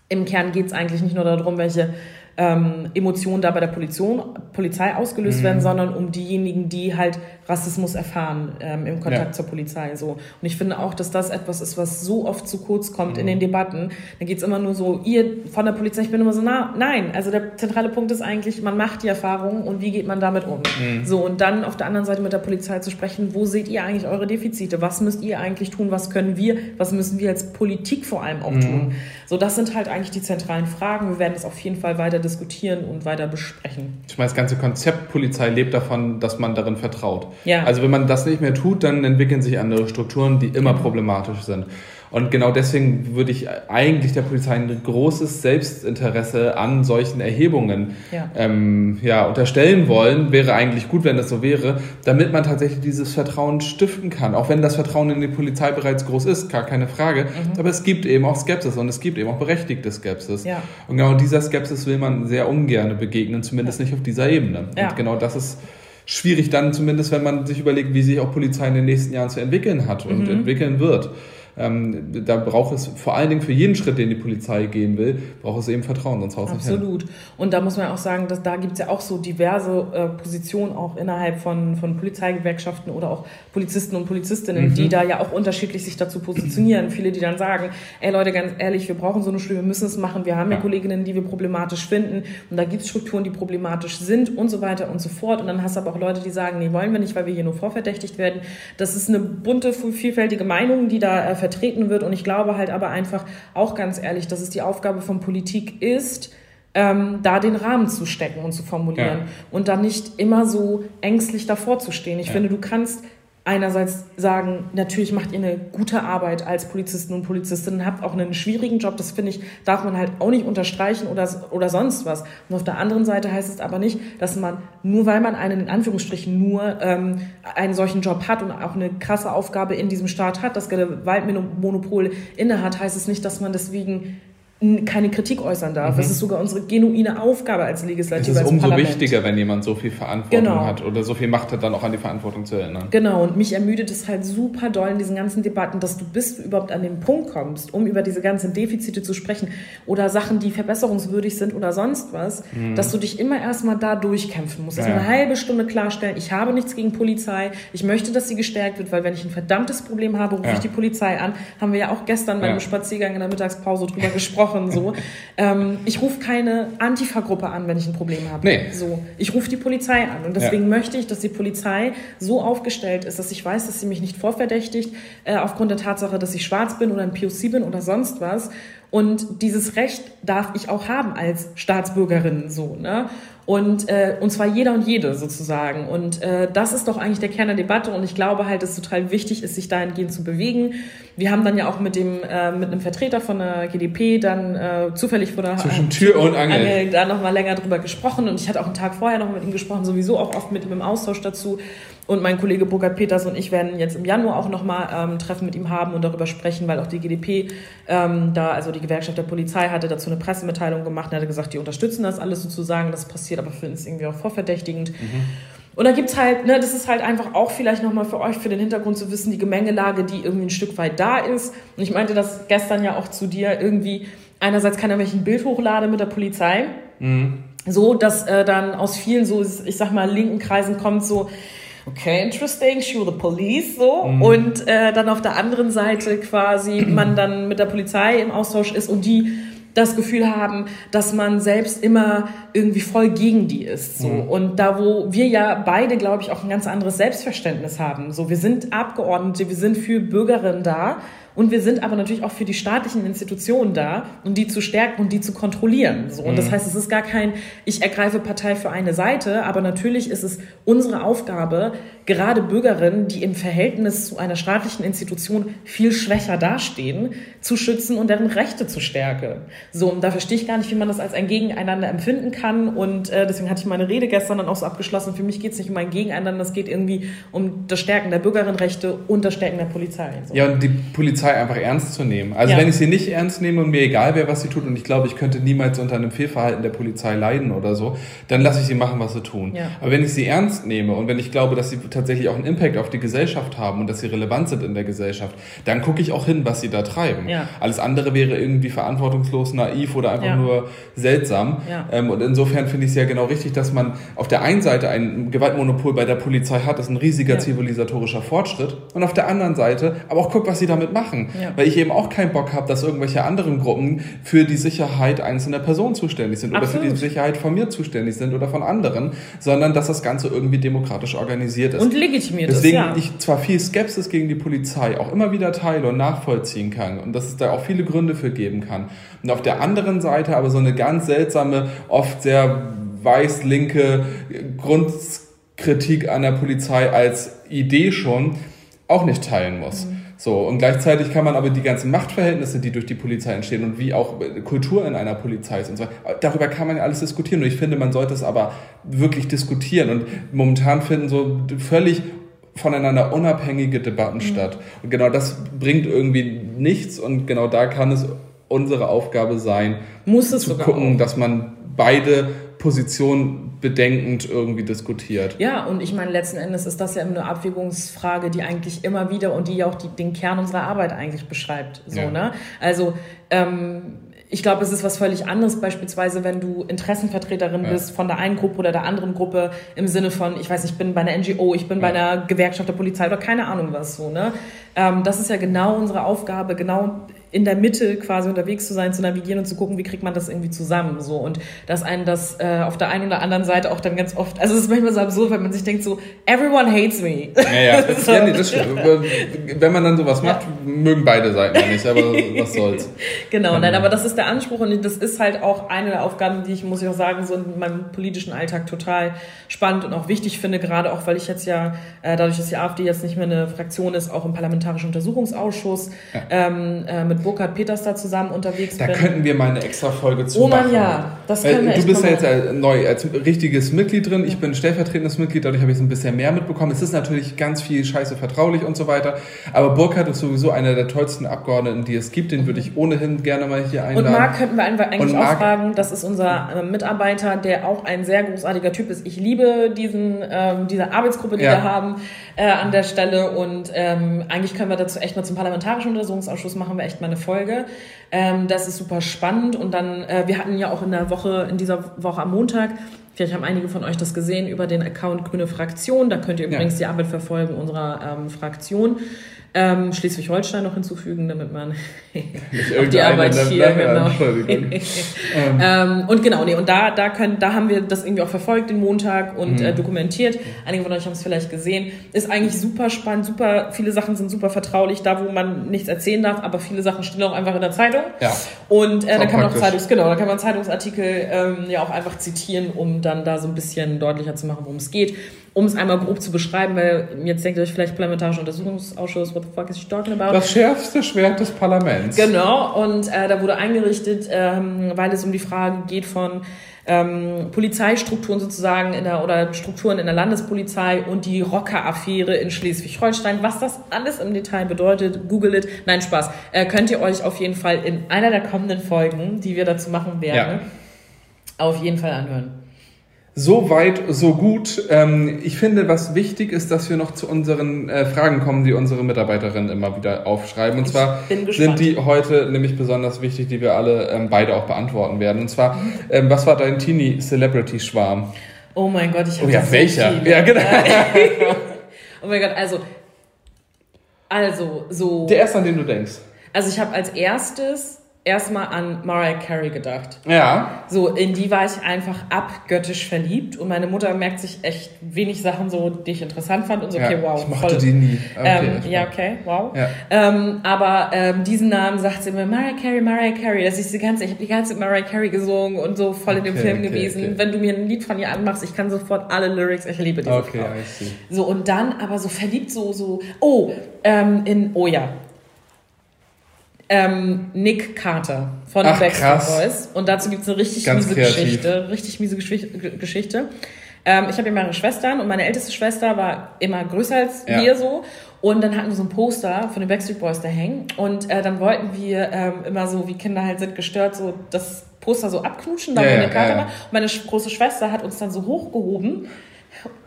Speaker 2: Im Kern geht es eigentlich nicht nur darum, welche ähm, Emotionen da bei der Polizei, Polizei ausgelöst mhm. werden, sondern um diejenigen, die halt Rassismus erfahren ähm, im Kontakt ja. zur Polizei. So. Und ich finde auch, dass das etwas ist, was so oft zu kurz kommt mhm. in den Debatten. Da geht's immer nur so, ihr von der Polizei, ich bin immer so, na, nein. Also der zentrale Punkt ist eigentlich, man macht die Erfahrung und wie geht man damit um. Mhm. So, und dann auf der anderen Seite mit der Polizei zu sprechen, wo seht ihr eigentlich eure Defizite? Was müsst ihr eigentlich tun? Was können wir? Was müssen wir als Politik vor allem auch mhm. tun? So, das sind halt eigentlich die zentralen Fragen. Wir werden es auf jeden Fall weiter diskutieren und weiter besprechen.
Speaker 1: Ich meine, das ganze Konzept Polizei lebt davon, dass man darin vertraut. Ja. Also wenn man das nicht mehr tut, dann entwickeln sich andere Strukturen, die immer problematisch sind. Und genau deswegen würde ich eigentlich der Polizei ein großes Selbstinteresse an solchen Erhebungen ja. Ähm, ja, unterstellen wollen. Wäre eigentlich gut, wenn das so wäre, damit man tatsächlich dieses Vertrauen stiften kann. Auch wenn das Vertrauen in die Polizei bereits groß ist, gar keine Frage. Mhm. Aber es gibt eben auch Skepsis und es gibt eben auch berechtigte Skepsis. Ja. Und genau dieser Skepsis will man sehr ungern begegnen, zumindest nicht auf dieser Ebene. Und genau das ist schwierig dann zumindest, wenn man sich überlegt, wie sich auch Polizei in den nächsten Jahren zu entwickeln hat und mhm. entwickeln wird. Ähm, da braucht es vor allen Dingen für jeden Schritt, den die Polizei gehen will, braucht es eben Vertrauen, sonst haut es
Speaker 2: nicht Absolut. Und da muss man auch sagen, dass da gibt es ja auch so diverse äh, Positionen auch innerhalb von, von Polizeigewerkschaften oder auch Polizisten und Polizistinnen, mhm. die da ja auch unterschiedlich sich dazu positionieren. Viele, die dann sagen, ey Leute, ganz ehrlich, wir brauchen so eine Schule, wir müssen es machen, wir haben ja, ja Kolleginnen, die wir problematisch finden und da gibt es Strukturen, die problematisch sind und so weiter und so fort. Und dann hast du aber auch Leute, die sagen, nee, wollen wir nicht, weil wir hier nur vorverdächtigt werden. Das ist eine bunte, vielfältige Meinung, die da äh, vertreten wird. Und ich glaube halt aber einfach auch ganz ehrlich, dass es die Aufgabe von Politik ist, ähm, da den Rahmen zu stecken und zu formulieren ja. und dann nicht immer so ängstlich davor zu stehen. Ich ja. finde, du kannst einerseits sagen, natürlich macht ihr eine gute Arbeit als Polizisten und Polizistinnen, habt auch einen schwierigen Job, das finde ich, darf man halt auch nicht unterstreichen oder, oder sonst was. Und auf der anderen Seite heißt es aber nicht, dass man, nur weil man einen, in Anführungsstrichen, nur ähm, einen solchen Job hat und auch eine krasse Aufgabe in diesem Staat hat, das Gewaltmonopol innehat, heißt es nicht, dass man deswegen keine Kritik äußern darf. Mhm. Das ist sogar unsere genuine Aufgabe als Legislative.
Speaker 1: Es ist umso Parlament. wichtiger, wenn jemand so viel Verantwortung genau. hat oder so viel Macht hat, dann auch an die Verantwortung zu erinnern.
Speaker 2: Genau, und mich ermüdet es halt super doll in diesen ganzen Debatten, dass du bis du überhaupt an den Punkt kommst, um über diese ganzen Defizite zu sprechen oder Sachen, die verbesserungswürdig sind oder sonst was, mhm. dass du dich immer erstmal da durchkämpfen musst. Ja. Erstmal eine halbe Stunde klarstellen, ich habe nichts gegen Polizei, ich möchte, dass sie gestärkt wird, weil wenn ich ein verdammtes Problem habe, rufe ja. ich die Polizei an. Haben wir ja auch gestern ja. beim Spaziergang in der Mittagspause drüber (laughs) gesprochen gesprochen. So. (laughs) Ähm, ich rufe keine Antifa-Gruppe an, wenn ich ein Problem habe. Nee. So. Ich rufe die Polizei an. Und deswegen ja. möchte ich, dass die Polizei so aufgestellt ist, dass ich weiß, dass sie mich nicht vorverdächtigt, äh, aufgrund der Tatsache, dass ich schwarz bin oder ein POC bin oder sonst was Und dieses Recht darf ich auch haben als Staatsbürgerin so, ne? Und, äh, und zwar jeder und jede sozusagen. Und äh, das ist doch eigentlich der Kern der Debatte. Und ich glaube halt, dass es total wichtig ist, sich dahingehend zu bewegen. Wir haben dann ja auch mit dem äh, mit einem Vertreter von der GDP dann äh, zufällig vor der
Speaker 1: Zwischen Tür und Angel, Angel
Speaker 2: da nochmal länger drüber gesprochen. Und ich hatte auch einen Tag vorher noch mit ihm gesprochen, sowieso auch oft mit ihm im Austausch dazu. Und mein Kollege Burkhard Peters und ich werden jetzt im Januar auch nochmal ähm, Treffen mit ihm haben und darüber sprechen, weil auch die GDP ähm, da, also die Gewerkschaft der Polizei hatte dazu eine Pressemitteilung gemacht und hatte gesagt, die unterstützen das alles sozusagen. Das passiert aber für uns irgendwie auch vorverdächtigend. Mhm. Und da gibt's halt, ne, das ist halt einfach auch vielleicht nochmal für euch, für den Hintergrund zu wissen, die Gemengelage, die irgendwie ein Stück weit da ist. Und ich meinte das gestern ja auch zu dir, irgendwie einerseits kann er welchen Bild hochladen mit der Polizei. Mhm. So, dass äh, dann aus vielen so, ich sag mal, linken Kreisen kommt so, okay, interesting, shoot the police, so. Mhm. Und äh, dann auf der anderen Seite quasi (clears throat) man dann mit der Polizei im Austausch ist und die das Gefühl haben, dass man selbst immer irgendwie voll gegen die ist. So. Mhm. Und da, wo wir ja beide, glaube ich, auch ein ganz anderes Selbstverständnis haben. So, wir sind Abgeordnete, wir sind für Bürgerinnen da und wir sind aber natürlich auch für die staatlichen Institutionen da, um die zu stärken und die zu kontrollieren. So. Und das mhm. heißt, es ist gar kein, ich ergreife Partei für eine Seite, aber natürlich ist es unsere Aufgabe, gerade Bürgerinnen, die im Verhältnis zu einer staatlichen Institution viel schwächer dastehen, zu schützen und deren Rechte zu stärken. So, und da verstehe ich gar nicht, wie man das als ein Gegeneinander empfinden kann. Und äh, deswegen hatte ich meine Rede gestern dann auch so abgeschlossen. Für mich geht es nicht um ein Gegeneinander, es geht irgendwie um das Stärken der Bürgerinnenrechte und das Stärken der Polizei.
Speaker 1: So. Ja, und die Polizei einfach ernst zu nehmen. Also ja. wenn ich sie nicht ernst nehme und mir egal wäre, was sie tut, und ich glaube, ich könnte niemals unter einem Fehlverhalten der Polizei leiden oder so, dann lasse ich sie machen, was sie tun. Ja. Aber wenn ich sie ernst nehme und wenn ich glaube, dass sie tatsächlich auch einen Impact auf die Gesellschaft haben und dass sie relevant sind in der Gesellschaft, dann gucke ich auch hin, was sie da treiben. Ja. Alles andere wäre irgendwie verantwortungslos, naiv oder einfach nur seltsam. Ähm, und insofern finde ich es ja genau richtig, dass man auf der einen Seite ein Gewaltmonopol bei der Polizei hat, das ist ein riesiger zivilisatorischer Fortschritt, und auf der anderen Seite aber auch guckt, was sie damit machen. Weil ich eben auch keinen Bock habe, dass irgendwelche anderen Gruppen für die Sicherheit einzelner Personen zuständig sind Absolut. oder für die Sicherheit von mir zuständig sind oder von anderen, sondern dass das Ganze irgendwie demokratisch organisiert ist.
Speaker 2: Und legitim legitimiert
Speaker 1: Deswegen
Speaker 2: ist.
Speaker 1: Deswegen ich zwar viel Skepsis gegen die Polizei auch immer wieder teile und nachvollziehen kann und dass es da auch viele Gründe für geben kann. Und auf der anderen Seite aber so eine ganz seltsame, oft sehr weiß-linke Grundkritik an der Polizei als Idee schon auch nicht teilen muss. Mhm. So, und gleichzeitig kann man aber die ganzen Machtverhältnisse, die durch die Polizei entstehen und wie auch Kultur in einer Polizei ist und so, darüber kann man ja alles diskutieren. Und ich finde, man sollte es aber wirklich diskutieren. Und momentan finden so völlig voneinander unabhängige Debatten mhm. statt. Und genau das bringt irgendwie nichts und genau da kann es unsere Aufgabe sein,
Speaker 2: Muss es
Speaker 1: zu gucken, auch. dass man beide Positionen bedenkend irgendwie diskutiert.
Speaker 2: Ja, und ich meine, letzten Endes ist das ja eine Abwägungsfrage, die eigentlich immer wieder und die auch die, den Kern unserer Arbeit eigentlich beschreibt. So, ja. ne? Also ähm, ich glaube, es ist was völlig anderes, beispielsweise, wenn du Interessenvertreterin ja. bist von der einen Gruppe oder der anderen Gruppe im Sinne von, ich weiß, ich bin bei einer NGO, ich bin ja. bei einer Gewerkschaft der Polizei oder keine Ahnung was so. Ne? Ähm, das ist ja genau unsere Aufgabe, genau in der Mitte quasi unterwegs zu sein, zu navigieren und zu gucken, wie kriegt man das irgendwie zusammen. So. Und dass einen das äh, auf der einen oder anderen Seite auch dann ganz oft, also es ist manchmal so absurd, wenn man sich denkt so, everyone hates me.
Speaker 1: Ja, ja. (laughs) so. ja nee, das. Wenn man dann sowas macht, ja. mögen beide Seiten nicht, aber was soll's.
Speaker 2: Genau, nein, aber das ist der Anspruch und das ist halt auch eine der Aufgaben, die ich, muss ich auch sagen, so in meinem politischen Alltag total spannend und auch wichtig finde, gerade auch, weil ich jetzt ja, äh, dadurch, dass die AfD jetzt nicht mehr eine Fraktion ist, auch im Parlamentarischen Untersuchungsausschuss ja. ähm, äh, mit Burkhard Peters da zusammen unterwegs
Speaker 1: da bin. Da könnten wir mal eine extra Folge zu
Speaker 2: oh, machen. Oh ja, das können
Speaker 1: wir Du bist ja jetzt äh, neu als richtiges Mitglied drin. Ich bin stellvertretendes Mitglied, dadurch habe ich es ein bisschen mehr mitbekommen. Es ist natürlich ganz viel Scheiße vertraulich und so weiter. Aber Burkhard ist sowieso einer der tollsten Abgeordneten, die es gibt. Den würde ich ohnehin gerne mal hier einladen.
Speaker 2: Und Marc könnten wir eigentlich auch fragen. Das ist unser äh, Mitarbeiter, der auch ein sehr großartiger Typ ist. Ich liebe diesen, ähm, diese Arbeitsgruppe, die ja. wir haben äh, an der Stelle. Und ähm, eigentlich können wir dazu echt mal zum Parlamentarischen Untersuchungsausschuss machen wir echt mal eine Folge. Ähm, das ist super spannend. Und dann, äh, wir hatten ja auch in der Woche, in dieser Woche am Montag, vielleicht haben einige von euch das gesehen, über den Account Grüne Fraktion. Da könnt ihr übrigens ja. die Arbeit verfolgen unserer ähm, Fraktion. Ähm, Schleswig-Holstein noch hinzufügen, damit man (laughs) auf die Arbeit hier, genau. (laughs)
Speaker 1: Ähm,
Speaker 2: Ähm, und genau, nee, und da, da, können, da haben wir das irgendwie auch verfolgt, den Montag, und
Speaker 1: Mhm.
Speaker 2: äh, dokumentiert. Einige von euch haben es vielleicht gesehen. Ist eigentlich super spannend, super, viele Sachen sind super vertraulich, da wo man nichts erzählen darf, aber viele Sachen stehen auch einfach in der Zeitung.
Speaker 1: ja.
Speaker 2: Und äh, da kann man auch. Zeitungs, genau, da kann man Zeitungsartikel ähm, ja auch einfach zitieren, um dann da so ein bisschen deutlicher zu machen, worum es geht. Um es einmal grob zu beschreiben, weil jetzt denkt ihr euch vielleicht Parlamentarischer Untersuchungsausschuss, what the fuck is she talking about?
Speaker 1: Das schärfste Schwert des Parlaments.
Speaker 2: Genau, und äh, da wurde eingerichtet, ähm, weil es um die Frage geht von ähm, Polizeistrukturen sozusagen in der, oder Strukturen in der Landespolizei und die Rocker-Affäre in Schleswig-Holstein. Was das alles im Detail bedeutet, google it. Nein, Spaß. Äh, könnt ihr euch auf jeden Fall in einer der kommenden Folgen, die wir dazu machen werden, auf jeden Fall anhören.
Speaker 1: So weit, so gut. Ähm, ich finde, was wichtig ist, dass wir noch zu unseren äh, Fragen kommen, die unsere Mitarbeiterinnen immer wieder aufschreiben. Und
Speaker 2: Ich
Speaker 1: zwar sind die heute nämlich besonders wichtig, die wir alle ähm, beide auch beantworten werden. Und zwar, ähm, was war dein Teenie-Celebrity-Schwarm?
Speaker 2: Oh mein Gott, ich habe
Speaker 1: Oh ja, welcher?
Speaker 2: viele.
Speaker 1: Ja, genau. (laughs)
Speaker 2: oh mein Gott, also, also, so.
Speaker 1: Der erste, an den du denkst.
Speaker 2: Also ich habe als erstes erstmal an Mariah Carey gedacht.
Speaker 1: Ja.
Speaker 2: So, in die war ich einfach abgöttisch verliebt und meine Mutter merkt sich echt wenig Sachen so, die ich interessant fand und so, okay,
Speaker 1: ja.
Speaker 2: wow.
Speaker 1: Ich mochte die nie. Okay,
Speaker 2: ähm, ja, okay, wow.
Speaker 1: Ja.
Speaker 2: Ähm, aber ähm, diesen Namen sagt sie immer, Mariah Carey, Mariah Carey. Das ist die ganze, ich habe die ganze Zeit Mariah Carey gesungen und so voll in dem
Speaker 1: Okay,
Speaker 2: Film
Speaker 1: okay,
Speaker 2: gewesen.
Speaker 1: okay.
Speaker 2: Wenn du mir ein Lied von ihr anmachst, ich kann sofort alle Lyrics, ich liebe diese
Speaker 1: Okay,
Speaker 2: Frau.
Speaker 1: I see.
Speaker 2: So, und dann aber so verliebt, so, so, oh, ähm, in, oh ja. Ähm, Nick Carter von
Speaker 1: Ach,
Speaker 2: Backstreet
Speaker 1: krass.
Speaker 2: Boys. Und dazu gibt's eine richtig
Speaker 1: Ganz
Speaker 2: miese
Speaker 1: kreativ.
Speaker 2: Geschichte. Richtig miese Geschichte. Ähm, ich habe ja mehrere Schwestern und meine älteste Schwester war immer größer als
Speaker 1: Ja.
Speaker 2: wir so. Und dann hatten wir so ein Poster von den Backstreet Boys da hängen. Und äh, dann wollten wir ähm, immer so, wie Kinder halt sind, gestört, so das Poster so abknutschen, da
Speaker 1: Ja,
Speaker 2: wo
Speaker 1: ja,
Speaker 2: Nick Carter
Speaker 1: ja, ja.
Speaker 2: war. Und meine große Schwester hat uns dann so hochgehoben,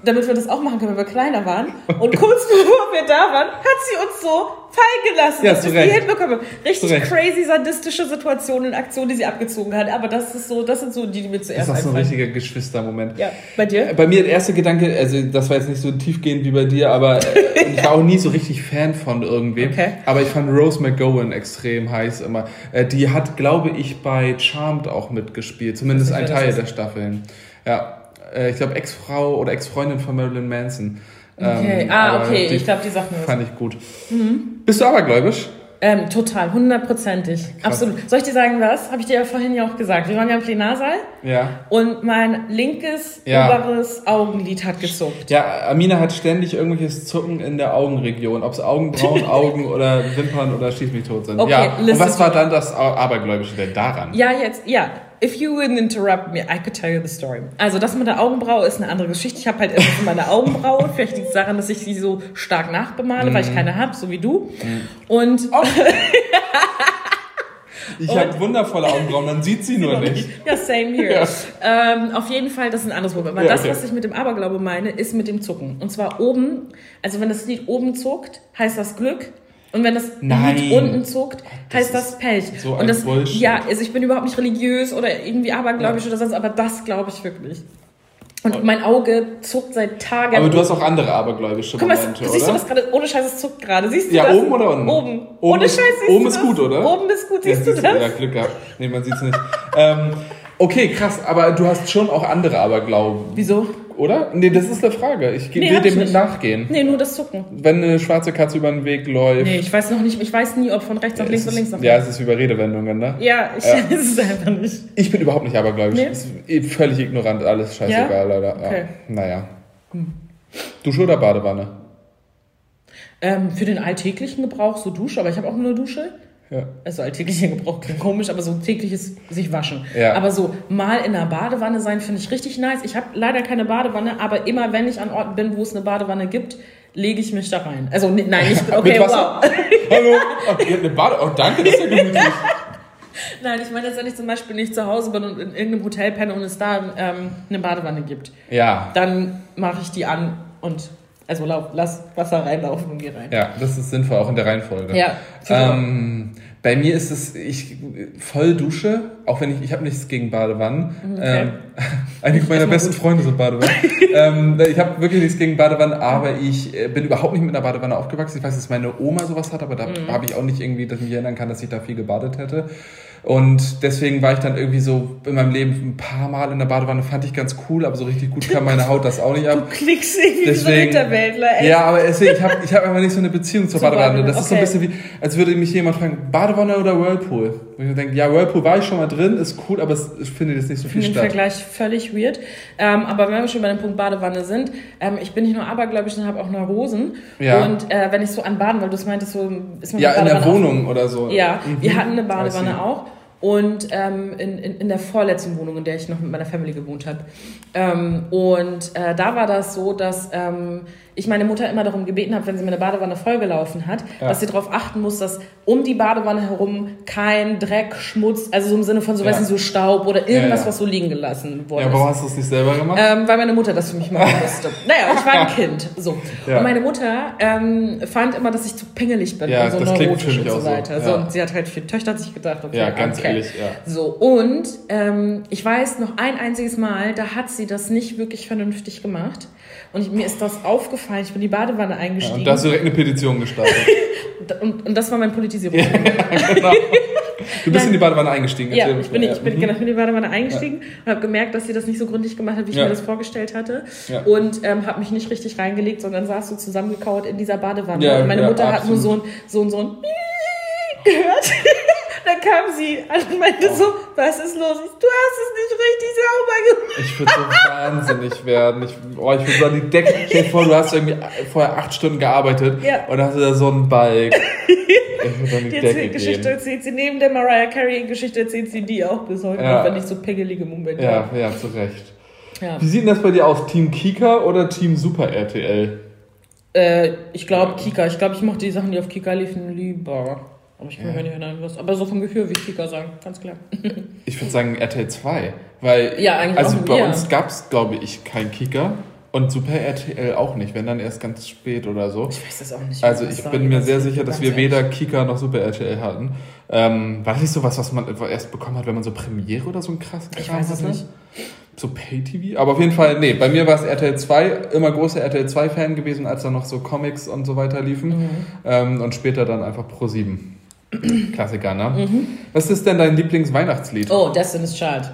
Speaker 2: damit wir das auch machen können, wenn wir kleiner waren. Und kurz (laughs) bevor wir da waren, hat sie uns so fallen gelassen,
Speaker 1: Ja,
Speaker 2: dass wir sie
Speaker 1: Recht.
Speaker 2: hinbekommen. Richtig crazy sadistische Situationen und Aktionen, die sie abgezogen hat. Aber das ist so, das sind so die, die mir
Speaker 1: Das
Speaker 2: zuerst
Speaker 1: ist auch so ein richtiger Geschwistermoment.
Speaker 2: Ja, bei dir?
Speaker 1: Bei mir der erste Gedanke, also das war jetzt nicht so tiefgehend wie bei dir, aber äh, (laughs) ich war auch nie so richtig Fan von irgendwem.
Speaker 2: Okay.
Speaker 1: Aber ich fand Rose McGowan extrem heiß immer. Äh, die hat, glaube ich, bei Charmed auch mitgespielt, zumindest ein Teil
Speaker 2: das
Speaker 1: der Staffeln. Ja, äh, ich glaube Ex-Frau oder Ex-Freundin von Marilyn Manson.
Speaker 2: Okay.
Speaker 1: Ähm,
Speaker 2: ah, okay, ich glaube, die was.
Speaker 1: Fand ich gut. Bist du abergläubisch?
Speaker 2: Ähm, total, hundertprozentig. Absolut. Soll ich dir sagen, was? Habe ich dir ja vorhin ja auch gesagt. Wir waren ja im Plenarsaal
Speaker 1: Ja.
Speaker 2: und mein linkes,
Speaker 1: Ja.
Speaker 2: oberes Augenlid hat gezuckt.
Speaker 1: Ja, Amina hat ständig irgendwelches Zucken in der Augenregion, ob es Augenbrauen, (laughs) Augen oder Wimpern oder schieß mich tot sind.
Speaker 2: Okay,
Speaker 1: ja. Und was war dann das Abergläubische denn daran?
Speaker 2: Ja, jetzt, ja. If you wouldn't interrupt me, I could tell you the story. Also das mit der Augenbraue ist eine andere Geschichte. Ich habe halt immer meine Augenbraue. (laughs) Vielleicht liegt es daran, dass ich sie so stark nachbemale, weil ich
Speaker 1: Mhm.
Speaker 2: keine habe, so wie du. Und (laughs)
Speaker 1: Ich habe wundervolle Augenbrauen, man sieht sie nur nicht.
Speaker 2: Ja, same here.
Speaker 1: Ja.
Speaker 2: Ähm, auf jeden Fall, das ist ein anderes Problem. Aber
Speaker 1: Ja,
Speaker 2: das,
Speaker 1: okay.
Speaker 2: was ich mit dem Aberglaube meine, ist mit dem Zucken. Und zwar oben, also wenn das Lied oben zuckt, heißt das Glück. Und wenn das
Speaker 1: Nein.
Speaker 2: Lied unten zuckt,
Speaker 1: das
Speaker 2: heißt das Pech.
Speaker 1: so
Speaker 2: und das,
Speaker 1: Bullshit.
Speaker 2: Ja, also ich bin überhaupt nicht religiös oder irgendwie abergläubisch
Speaker 1: Ja.
Speaker 2: oder sonst, aber das glaube ich wirklich. Und mein Auge zuckt seit Tagen.
Speaker 1: Aber du hast auch andere abergläubische
Speaker 2: Guck mal,
Speaker 1: Momente,
Speaker 2: siehst du das gerade? Ohne Scheiß, es zuckt gerade. Siehst du
Speaker 1: Ja,
Speaker 2: das?
Speaker 1: oben oder unten?
Speaker 2: Oben.
Speaker 1: Oben
Speaker 2: Ohne
Speaker 1: ist-
Speaker 2: Scheiß, siehst
Speaker 1: oben
Speaker 2: du
Speaker 1: ist
Speaker 2: das?
Speaker 1: gut, oder?
Speaker 2: Oben ist gut, siehst
Speaker 1: ja,
Speaker 2: du das?
Speaker 1: Ja, Glück gehabt. Nee, man sieht's nicht. ähm, okay, krass, aber du hast schon auch andere Aberglauben,
Speaker 2: Wieso?
Speaker 1: Oder? Nee, das ist eine Frage. Ich
Speaker 2: Nee,
Speaker 1: will dem
Speaker 2: nicht.
Speaker 1: nachgehen.
Speaker 2: Nee, nur das Zucken.
Speaker 1: Wenn eine schwarze Katze über den Weg läuft.
Speaker 2: Nee, ich weiß noch nicht, ich weiß nie, ob von rechts nach links
Speaker 1: es
Speaker 2: oder links
Speaker 1: ist,
Speaker 2: nach
Speaker 1: ja,
Speaker 2: rechts.
Speaker 1: es ist wie bei Redewendungen, ne?
Speaker 2: Ja, ich
Speaker 1: Ja.
Speaker 2: weiß (laughs) es einfach nicht.
Speaker 1: Ich bin überhaupt nicht abergläubisch.
Speaker 2: Nee?
Speaker 1: Ist eh völlig ignorant, alles scheißegal,
Speaker 2: Ja?
Speaker 1: leider. Ja.
Speaker 2: Okay.
Speaker 1: Naja. Dusche oder Badewanne?
Speaker 2: Ähm, für den alltäglichen Gebrauch so Dusche, aber ich habe auch nur eine Dusche.
Speaker 1: Ja.
Speaker 2: Also alltäglicher Gebrauch klingt komisch, aber so tägliches sich waschen.
Speaker 1: Ja.
Speaker 2: Aber so mal in einer Badewanne sein, finde ich richtig nice. Ich habe leider keine Badewanne, aber immer wenn ich an Orten bin, wo es eine Badewanne gibt, lege ich mich da rein. Also ne- nein, nicht (laughs) okay,
Speaker 1: Mit Wasser?
Speaker 2: wow. (laughs)
Speaker 1: Hallo? Oh, ihr habt eine Bade. Oh, danke, das ist ja gemütlich. (laughs)
Speaker 2: Nein, ich meine jetzt, wenn ich zum Beispiel nicht zu Hause bin und in irgendeinem Hotel penne und es da ähm, eine Badewanne gibt,
Speaker 1: Ja.
Speaker 2: dann mache ich die an und also lauf, lass Wasser reinlaufen und geh rein.
Speaker 1: Ja, das ist sinnvoll, auch in der Reihenfolge.
Speaker 2: Ja,
Speaker 1: Ähm, Bei mir ist es, ich voll Dusche, auch wenn ich, ich habe nichts gegen Badewannen. Okay. Ähm, (laughs) einige meiner besten Freunde sind Badewannen. (laughs) ähm, ich habe wirklich nichts gegen Badewannen, aber ich äh, bin überhaupt nicht mit einer Badewanne aufgewachsen. Ich weiß, dass meine Oma sowas hat, aber da mhm. habe ich auch nicht irgendwie, dass ich mich erinnern kann, dass ich da viel gebadet hätte. Und deswegen war ich dann irgendwie so in meinem Leben ein paar Mal in der Badewanne, fand ich ganz cool, aber so richtig gut kann meine Haut das auch nicht ab.
Speaker 2: Du klickst irgendwie deswegen, so Hinterwäldler,
Speaker 1: ey. Ja, aber deswegen, ich habe ich hab einfach nicht so eine Beziehung zur Badewanne. Das okay. ist so ein bisschen wie, als würde mich jemand fragen, Badewanne oder Whirlpool? Und ich denke, ja, Whirlpool war ich schon mal drin, ist cool, aber es, ich finde jetzt nicht so viel
Speaker 2: statt. Ich finde den Vergleich völlig weird. Ähm, aber wenn wir schon bei dem Punkt Badewanne sind, ähm, ich bin nicht nur abergläubisch, sondern habe auch Neurosen. Ja. Und äh, wenn ich so an Baden, weil du es meintest, so
Speaker 1: ist mir Ja, in der Wohnung oder so.
Speaker 2: Ja, mhm. wir hatten eine Badewanne auch. Und ähm, in, in, in der vorletzten Wohnung, in der ich noch mit meiner Family gewohnt habe. Ähm, und äh, da war das so, dass ähm, ich meine Mutter immer darum gebeten habe, wenn sie mir eine Badewanne vollgelaufen hat, ja. dass sie darauf achten muss, dass um die Badewanne herum kein Dreck, Schmutz, also so im Sinne von so, ja. weißt du, so Staub oder irgendwas, ja, was so liegen gelassen wurde.
Speaker 1: Ja, warum hast du es nicht selber gemacht?
Speaker 2: Ähm, weil meine Mutter das für mich machen (laughs) musste. naja, ich war ein (laughs) Kind. So. Und meine Mutter ähm, fand immer, dass ich zu pingelig bin
Speaker 1: ja, und so das neurotisch und so
Speaker 2: weiter. So. und sie hat halt vier Töchter, hat sich gedacht, okay,
Speaker 1: ja, ganz okay. ehrlich, ja.
Speaker 2: So, und ähm, ich weiß noch ein einziges Mal, da hat sie das nicht wirklich vernünftig gemacht. Und ich, mir ist das aufgefallen. Ich bin in die Badewanne eingestiegen. Ja,
Speaker 1: und da hast du direkt eine Petition gestartet. (laughs)
Speaker 2: und, und das war mein Politisierung. (laughs) ja,
Speaker 1: genau. Du bist Nein. in die Badewanne eingestiegen.
Speaker 2: Ja, ich bin, ich, bin, mhm. genau, ich bin in die Badewanne eingestiegen ja. und habe gemerkt, dass sie das nicht so gründlich gemacht hat, wie ich ja. mir das vorgestellt hatte. Ja. Und ähm, habe mich nicht richtig reingelegt, sondern saß so zusammengekauert in dieser Badewanne. und meine Mutter hat nur so ein, so ein, so ein gehört. (laughs) Dann kam sie und meinte oh. so, was ist los? Du hast es nicht richtig sauber gemacht.
Speaker 1: Ich würde so wahnsinnig werden. Ich, oh, ich würde so an die Decke. Stell dir vor, du hast irgendwie vorher acht Stunden gearbeitet ja. und hast da so einen Balk.
Speaker 2: Ich würde an die, die Decke Geschichte gehen. erzählt sie. Neben der Mariah Carey Geschichte erzählt sie die auch bis heute, ja. wenn ich so pegelige Momente
Speaker 1: Ja, ja, zu Recht. Ja. Wie sieht denn das bei dir aus? Team Kika oder Team Super RTL?
Speaker 2: Äh, ich glaube Kika. Ich glaube, ich mochte die Sachen, die auf Kika liefen, lieber. Aber ich kann ja. mir nicht erinnern, was. Aber so vom ich Kika sagen, ganz klar. (laughs)
Speaker 1: ich würde sagen RTL 2. Weil,
Speaker 2: ja, eigentlich
Speaker 1: also
Speaker 2: auch,
Speaker 1: bei
Speaker 2: ja.
Speaker 1: uns gab es, glaube ich, kein Kika. Und Super RTL auch nicht, wenn dann erst ganz spät oder so.
Speaker 2: Ich weiß das auch nicht.
Speaker 1: Also ich bin mir sehr sicher, dass wir weder Kika noch Super RTL hatten. Ähm, war das nicht so was, was man erst bekommen hat, wenn man so Premiere oder so ein krasses
Speaker 2: Ich weiß es nicht.
Speaker 1: So Pay-TV? Aber auf jeden Fall, nee, bei mir war es RTL 2, immer großer RTL 2-Fan gewesen, als da noch so Comics und so weiter liefen. Mhm. Ähm, und später dann einfach Pro 7. Klassiker, ne? Mhm. Was ist denn dein Lieblingsweihnachtslied?
Speaker 2: Oh, Destiny's Child.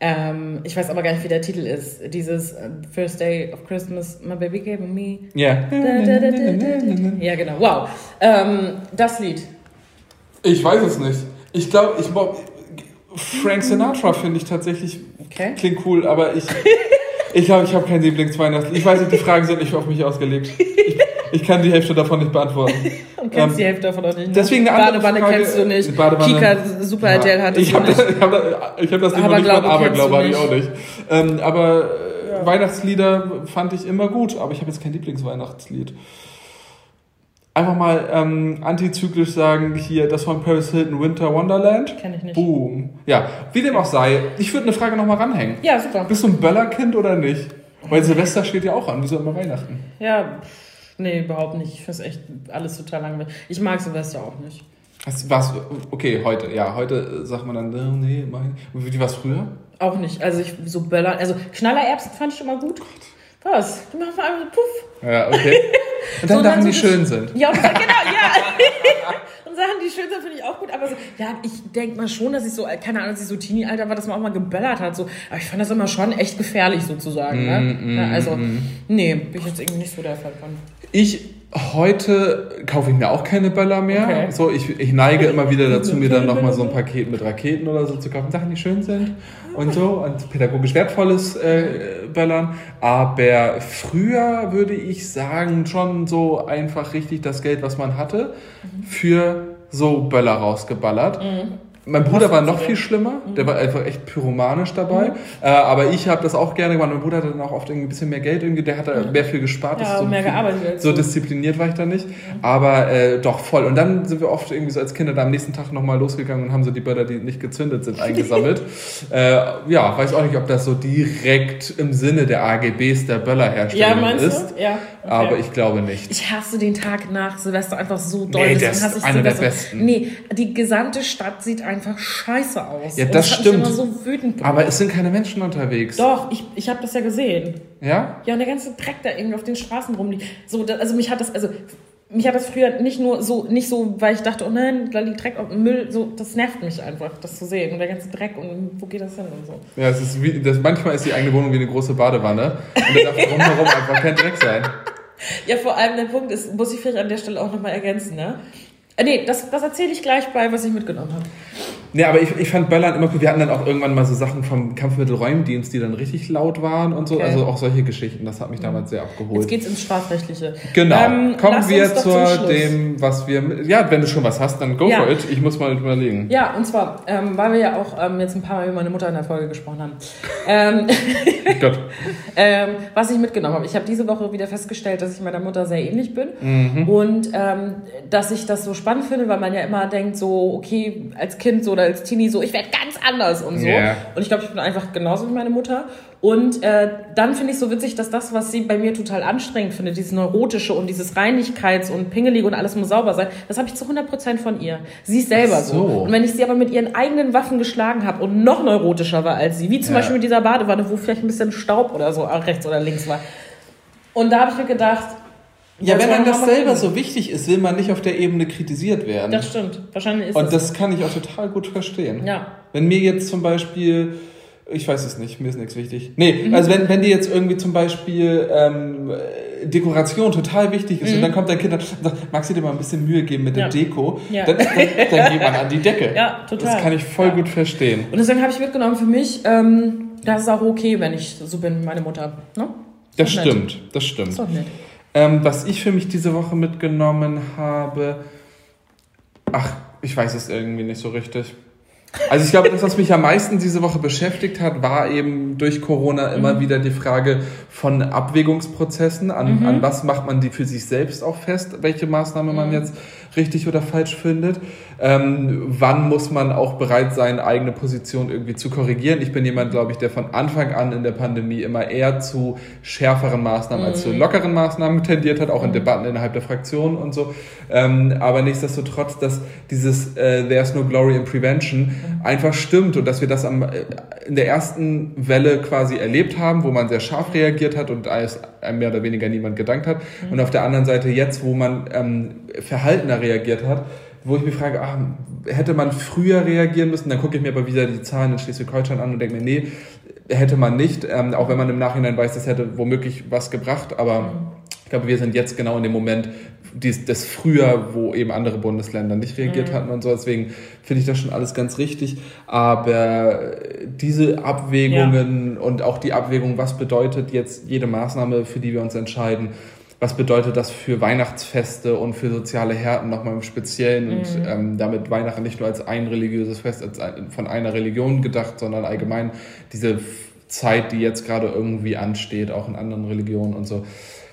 Speaker 2: Ähm, ich weiß aber gar nicht, wie der Titel ist. Dieses uh, First Day of Christmas, My Baby Gave Me.
Speaker 1: Ja.
Speaker 2: Yeah. Ja, genau. Wow. Ähm, das Lied.
Speaker 1: Ich weiß es nicht. Ich glaube, ich Frank Sinatra finde ich tatsächlich okay. klingt cool, aber ich (laughs) ich glaube, ich habe kein Lieblingsweihnachtslied. Ich weiß nicht, die Fragen sind nicht auf mich ausgelegt. Ich, ich kann die Hälfte davon nicht beantworten. (laughs)
Speaker 2: Und kennst ähm, die Hälfte davon auch nicht. Ne?
Speaker 1: Deswegen eine
Speaker 2: Badewanne Frage, kennst du nicht. Badewanne, Kika Super RTL ja,
Speaker 1: hattest ich hab, nicht. Ich habe ich hab das nicht aber nicht von Aberglaube habe ich auch nicht. Ähm, aber äh, ja. Weihnachtslieder fand ich immer gut, aber ich habe jetzt kein Lieblingsweihnachtslied. Einfach mal ähm, antizyklisch sagen, hier, das von Paris Hilton Winter Wonderland.
Speaker 2: Kenn ich nicht.
Speaker 1: Boom. Ja, wie dem auch sei, ich würde eine Frage nochmal ranhängen.
Speaker 2: Ja, super.
Speaker 1: Bist du ein Böllerkind oder nicht? Weil Silvester steht ja auch an, wieso immer Weihnachten?
Speaker 2: Ja, Nee, überhaupt nicht. Ich finde es echt alles total langweilig. Ich mag Silvester auch nicht.
Speaker 1: Was, okay, heute, ja, heute sagt man dann, äh, nee, mein, wie war es früher?
Speaker 2: Auch nicht. Also ich so Böller, also Knallererbsen fand ich immer gut. Was? Die machen einfach so puff.
Speaker 1: Ja, okay. (laughs) Und dann so, Sachen, die schön sind.
Speaker 2: Ja, und dann, genau, ja. (laughs) Sachen, die schön sind, finde ich auch gut. Aber so, ja, ich denke mal schon, dass ich so, keine Ahnung, dass ich so Teenie-Alter war, dass man auch mal geböllert hat. So. Aber ich fand das immer schon echt gefährlich sozusagen. Ne? Mm, ja, also, mm. nee, bin ich jetzt irgendwie nicht so der Fall von.
Speaker 1: Ich heute kaufe ich mir auch keine Böller mehr. Okay. So, ich, ich neige immer wieder dazu, mir dann nochmal so ein Paket mit Raketen oder so zu kaufen. Sachen, die schön sind und so und pädagogisch wertvolles äh, Böllern. Aber früher würde ich sagen, schon so einfach richtig das Geld, was man hatte, für so Böller rausgeballert. Mhm. Mein Bruder war noch viel schlimmer. Der war einfach echt pyromanisch dabei.
Speaker 2: Mhm.
Speaker 1: Äh, aber ich habe das auch gerne gemacht. Mein Bruder hatte dann auch oft ein bisschen mehr Geld. Irgendwie. Der hat da mehr viel gespart.
Speaker 2: Ja,
Speaker 1: so
Speaker 2: mehr gearbeitet
Speaker 1: So diszipliniert war ich da nicht. Aber äh, doch voll. Und dann sind wir oft irgendwie so als Kinder da am nächsten Tag nochmal losgegangen und haben so die Böller, die nicht gezündet sind, eingesammelt. (laughs) äh, ja, weiß auch nicht, ob das so direkt im Sinne der AGBs der
Speaker 2: Ja,
Speaker 1: Böllerherstellung
Speaker 2: meinst
Speaker 1: ist.
Speaker 2: du? Ja. okay.
Speaker 1: Aber ich glaube nicht.
Speaker 2: Ich hasse den Tag nach Silvester einfach so doll.
Speaker 1: Nee, das ist einer der besten.
Speaker 2: Nee, die gesamte Stadt sieht einfach scheiße aus.
Speaker 1: Ja,
Speaker 2: Und
Speaker 1: das
Speaker 2: hat
Speaker 1: stimmt.
Speaker 2: So wütend gemacht.
Speaker 1: Aber es sind keine Menschen unterwegs.
Speaker 2: Doch, ich, ich habe das ja gesehen.
Speaker 1: Ja?
Speaker 2: Ja, und der ganze Dreck da irgendwie auf den Straßen rumliegt. So, also mich hat das, also mich hat das früher nicht nur so, nicht so, weil ich dachte, oh nein, da liegt Dreck auf dem Müll, so, das nervt mich einfach, das zu sehen. Und der ganze Dreck und wo geht das hin und so.
Speaker 1: Ja, es ist wie, das, manchmal ist die eigene Wohnung wie eine große Badewanne. Und da darf drumherum (laughs) einfach kein Dreck sein.
Speaker 2: Ja, vor allem der Punkt ist, muss ich vielleicht an der Stelle auch nochmal ergänzen, ne? Äh, nee, das, das erzähle ich gleich bei, was ich mitgenommen habe.
Speaker 1: Nee, aber ich, ich fand Böllern immer cool. Wir hatten dann auch irgendwann mal so Sachen vom Kampfmittelräumdienst, die dann richtig laut waren und so.
Speaker 2: Okay.
Speaker 1: Also auch solche Geschichten. Das hat mich damals sehr abgeholt.
Speaker 2: Jetzt geht's ins Strafrechtliche.
Speaker 1: Genau.
Speaker 2: Ähm,
Speaker 1: Kommen wir zu dem, was wir. Ja, wenn du schon was hast, dann go
Speaker 2: Ja.
Speaker 1: for it. Ich muss mal überlegen.
Speaker 2: Ja, und zwar, ähm, weil wir ja auch ähm, jetzt ein paar Mal über meine Mutter in der Folge gesprochen haben. ähm, (laughs)
Speaker 1: Gott.
Speaker 2: ähm, was ich mitgenommen habe. Ich habe diese Woche wieder festgestellt, dass ich meiner Mutter sehr ähnlich bin
Speaker 1: Mhm.
Speaker 2: und ähm, dass ich das so spannend finde, weil man ja immer denkt, so, okay, als Kind so oder als Teenie so, ich werde ganz anders und so.
Speaker 1: Ja.
Speaker 2: Und ich glaube, ich bin einfach genauso wie meine Mutter. Und äh, dann finde ich so witzig, dass das, was sie bei mir total anstrengend findet, dieses Neurotische und dieses Reinigkeits- und Pingelige und alles muss sauber sein, das habe ich zu 100% von ihr. Sie ist selber so.
Speaker 1: so.
Speaker 2: Und wenn ich sie aber mit ihren eigenen Waffen geschlagen habe und noch neurotischer war als sie, wie zum
Speaker 1: Ja.
Speaker 2: Beispiel mit dieser Badewanne, wo vielleicht ein bisschen Staub oder so rechts oder links war. Und da habe ich mir gedacht,
Speaker 1: Ja, wenn einem
Speaker 2: man
Speaker 1: das selber so wichtig ist, will man nicht auf der Ebene kritisiert werden.
Speaker 2: Das stimmt. Wahrscheinlich ist
Speaker 1: Und das kann ich auch total gut verstehen.
Speaker 2: Ja.
Speaker 1: Wenn mir jetzt zum Beispiel, ich weiß es nicht, mir ist nichts wichtig. Nee,
Speaker 2: Mhm.
Speaker 1: also wenn, wenn dir jetzt irgendwie zum Beispiel ähm, äh, Dekoration total wichtig ist und dann kommt dein Kind und sagt, magst du dir mal ein bisschen Mühe geben mit der
Speaker 2: Mhm. Ja.
Speaker 1: Deko,
Speaker 2: Ja.
Speaker 1: dann, dann, dann geht man an die Decke. (laughs)
Speaker 2: Ja, total.
Speaker 1: Das kann ich voll
Speaker 2: Ja.
Speaker 1: gut verstehen.
Speaker 2: Und deswegen habe ich mitgenommen für mich, ähm, das ist auch okay, wenn ich so bin wie meine Mutter. Ne?
Speaker 1: Das
Speaker 2: nett.
Speaker 1: stimmt, das stimmt.
Speaker 2: Ist doch nett.
Speaker 1: Ähm, was ich für mich diese Woche mitgenommen habe, ach, ich weiß es irgendwie nicht so richtig. Also ich glaube, das, was mich am meisten diese Woche beschäftigt hat, war eben durch Corona immer wieder die Frage von Abwägungsprozessen. An, an was macht man die für sich selbst auch fest, welche Maßnahme man jetzt richtig oder falsch findet. Ähm, wann muss man auch bereit sein, eigene Position irgendwie zu korrigieren? Ich bin jemand, glaube ich, der von Anfang an in der Pandemie immer eher zu schärferen Maßnahmen als zu lockeren Maßnahmen tendiert hat, auch in Debatten innerhalb der Fraktion und so. Ähm, aber nichtsdestotrotz, dass dieses äh, There's no glory in prevention einfach stimmt und dass wir das am, äh, in der ersten Welle quasi erlebt haben, wo man sehr scharf reagiert hat und als einem mehr oder weniger niemand gedankt hat. Und auf der anderen Seite jetzt, wo man ähm, verhaltener reagiert hat, wo ich mich frage, ah, hätte man früher reagieren müssen, dann gucke ich mir aber wieder die Zahlen in Schleswig-Holstein an und denke mir, nee, hätte man nicht, ähm, auch wenn man im Nachhinein weiß, das hätte womöglich was gebracht, aber ich glaube, wir sind jetzt genau in dem Moment dies, des früher, wo eben andere Bundesländer nicht reagiert hatten und so. Deswegen finde ich das schon alles ganz richtig. Aber diese Abwägungen und auch die Abwägung, was bedeutet jetzt jede Maßnahme, für die wir uns entscheiden, was bedeutet das für Weihnachtsfeste und für soziale Härten nochmal im Speziellen und ähm, damit Weihnachten nicht nur als ein religiöses Fest als ein, von einer Religion gedacht, sondern allgemein diese Zeit, die jetzt gerade irgendwie ansteht, auch in anderen Religionen und so.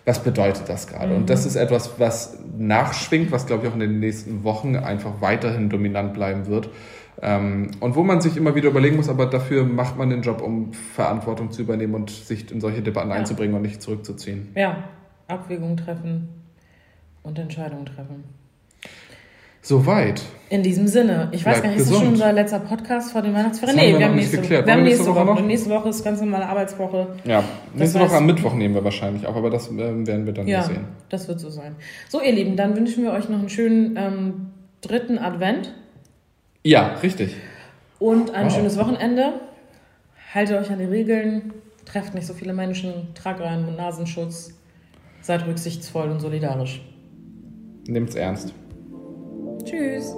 Speaker 1: Was bedeutet das gerade? Und das ist etwas, was nachschwingt, was glaube ich auch in den nächsten Wochen einfach weiterhin dominant bleiben wird. Ähm, und wo man sich immer wieder überlegen muss, aber dafür macht man den Job, um Verantwortung zu übernehmen und sich in solche Debatten
Speaker 2: Ja.
Speaker 1: einzubringen und nicht zurückzuziehen.
Speaker 2: Ja, Abwägungen treffen und Entscheidungen treffen.
Speaker 1: Soweit.
Speaker 2: In diesem Sinne, ich weiß
Speaker 1: Bleib
Speaker 2: gar nicht, ist das
Speaker 1: gesund.
Speaker 2: schon unser letzter Podcast vor den Weihnachtsferien?
Speaker 1: Das haben wir
Speaker 2: wir haben
Speaker 1: nicht
Speaker 2: nächste,
Speaker 1: geklärt.
Speaker 2: wir haben nächste
Speaker 1: nächste
Speaker 2: Woche.
Speaker 1: Woche?
Speaker 2: Nächste Woche ist ganz normale Arbeitswoche.
Speaker 1: Ja, nächste Woche
Speaker 2: heißt-
Speaker 1: am Mittwoch nehmen wir wahrscheinlich auf, aber das ähm, werden wir dann
Speaker 2: Ja,
Speaker 1: sehen.
Speaker 2: das wird so sein. So, ihr Lieben, dann wünschen wir euch noch einen schönen ähm, dritten Advent
Speaker 1: Ja, richtig.
Speaker 2: und ein
Speaker 1: Wow.
Speaker 2: schönes Wochenende. Haltet euch an die Regeln, trefft nicht so viele Menschen, tragt euren Nasenschutz, seid rücksichtsvoll und solidarisch.
Speaker 1: Nehmt's ernst.
Speaker 2: Tschüss.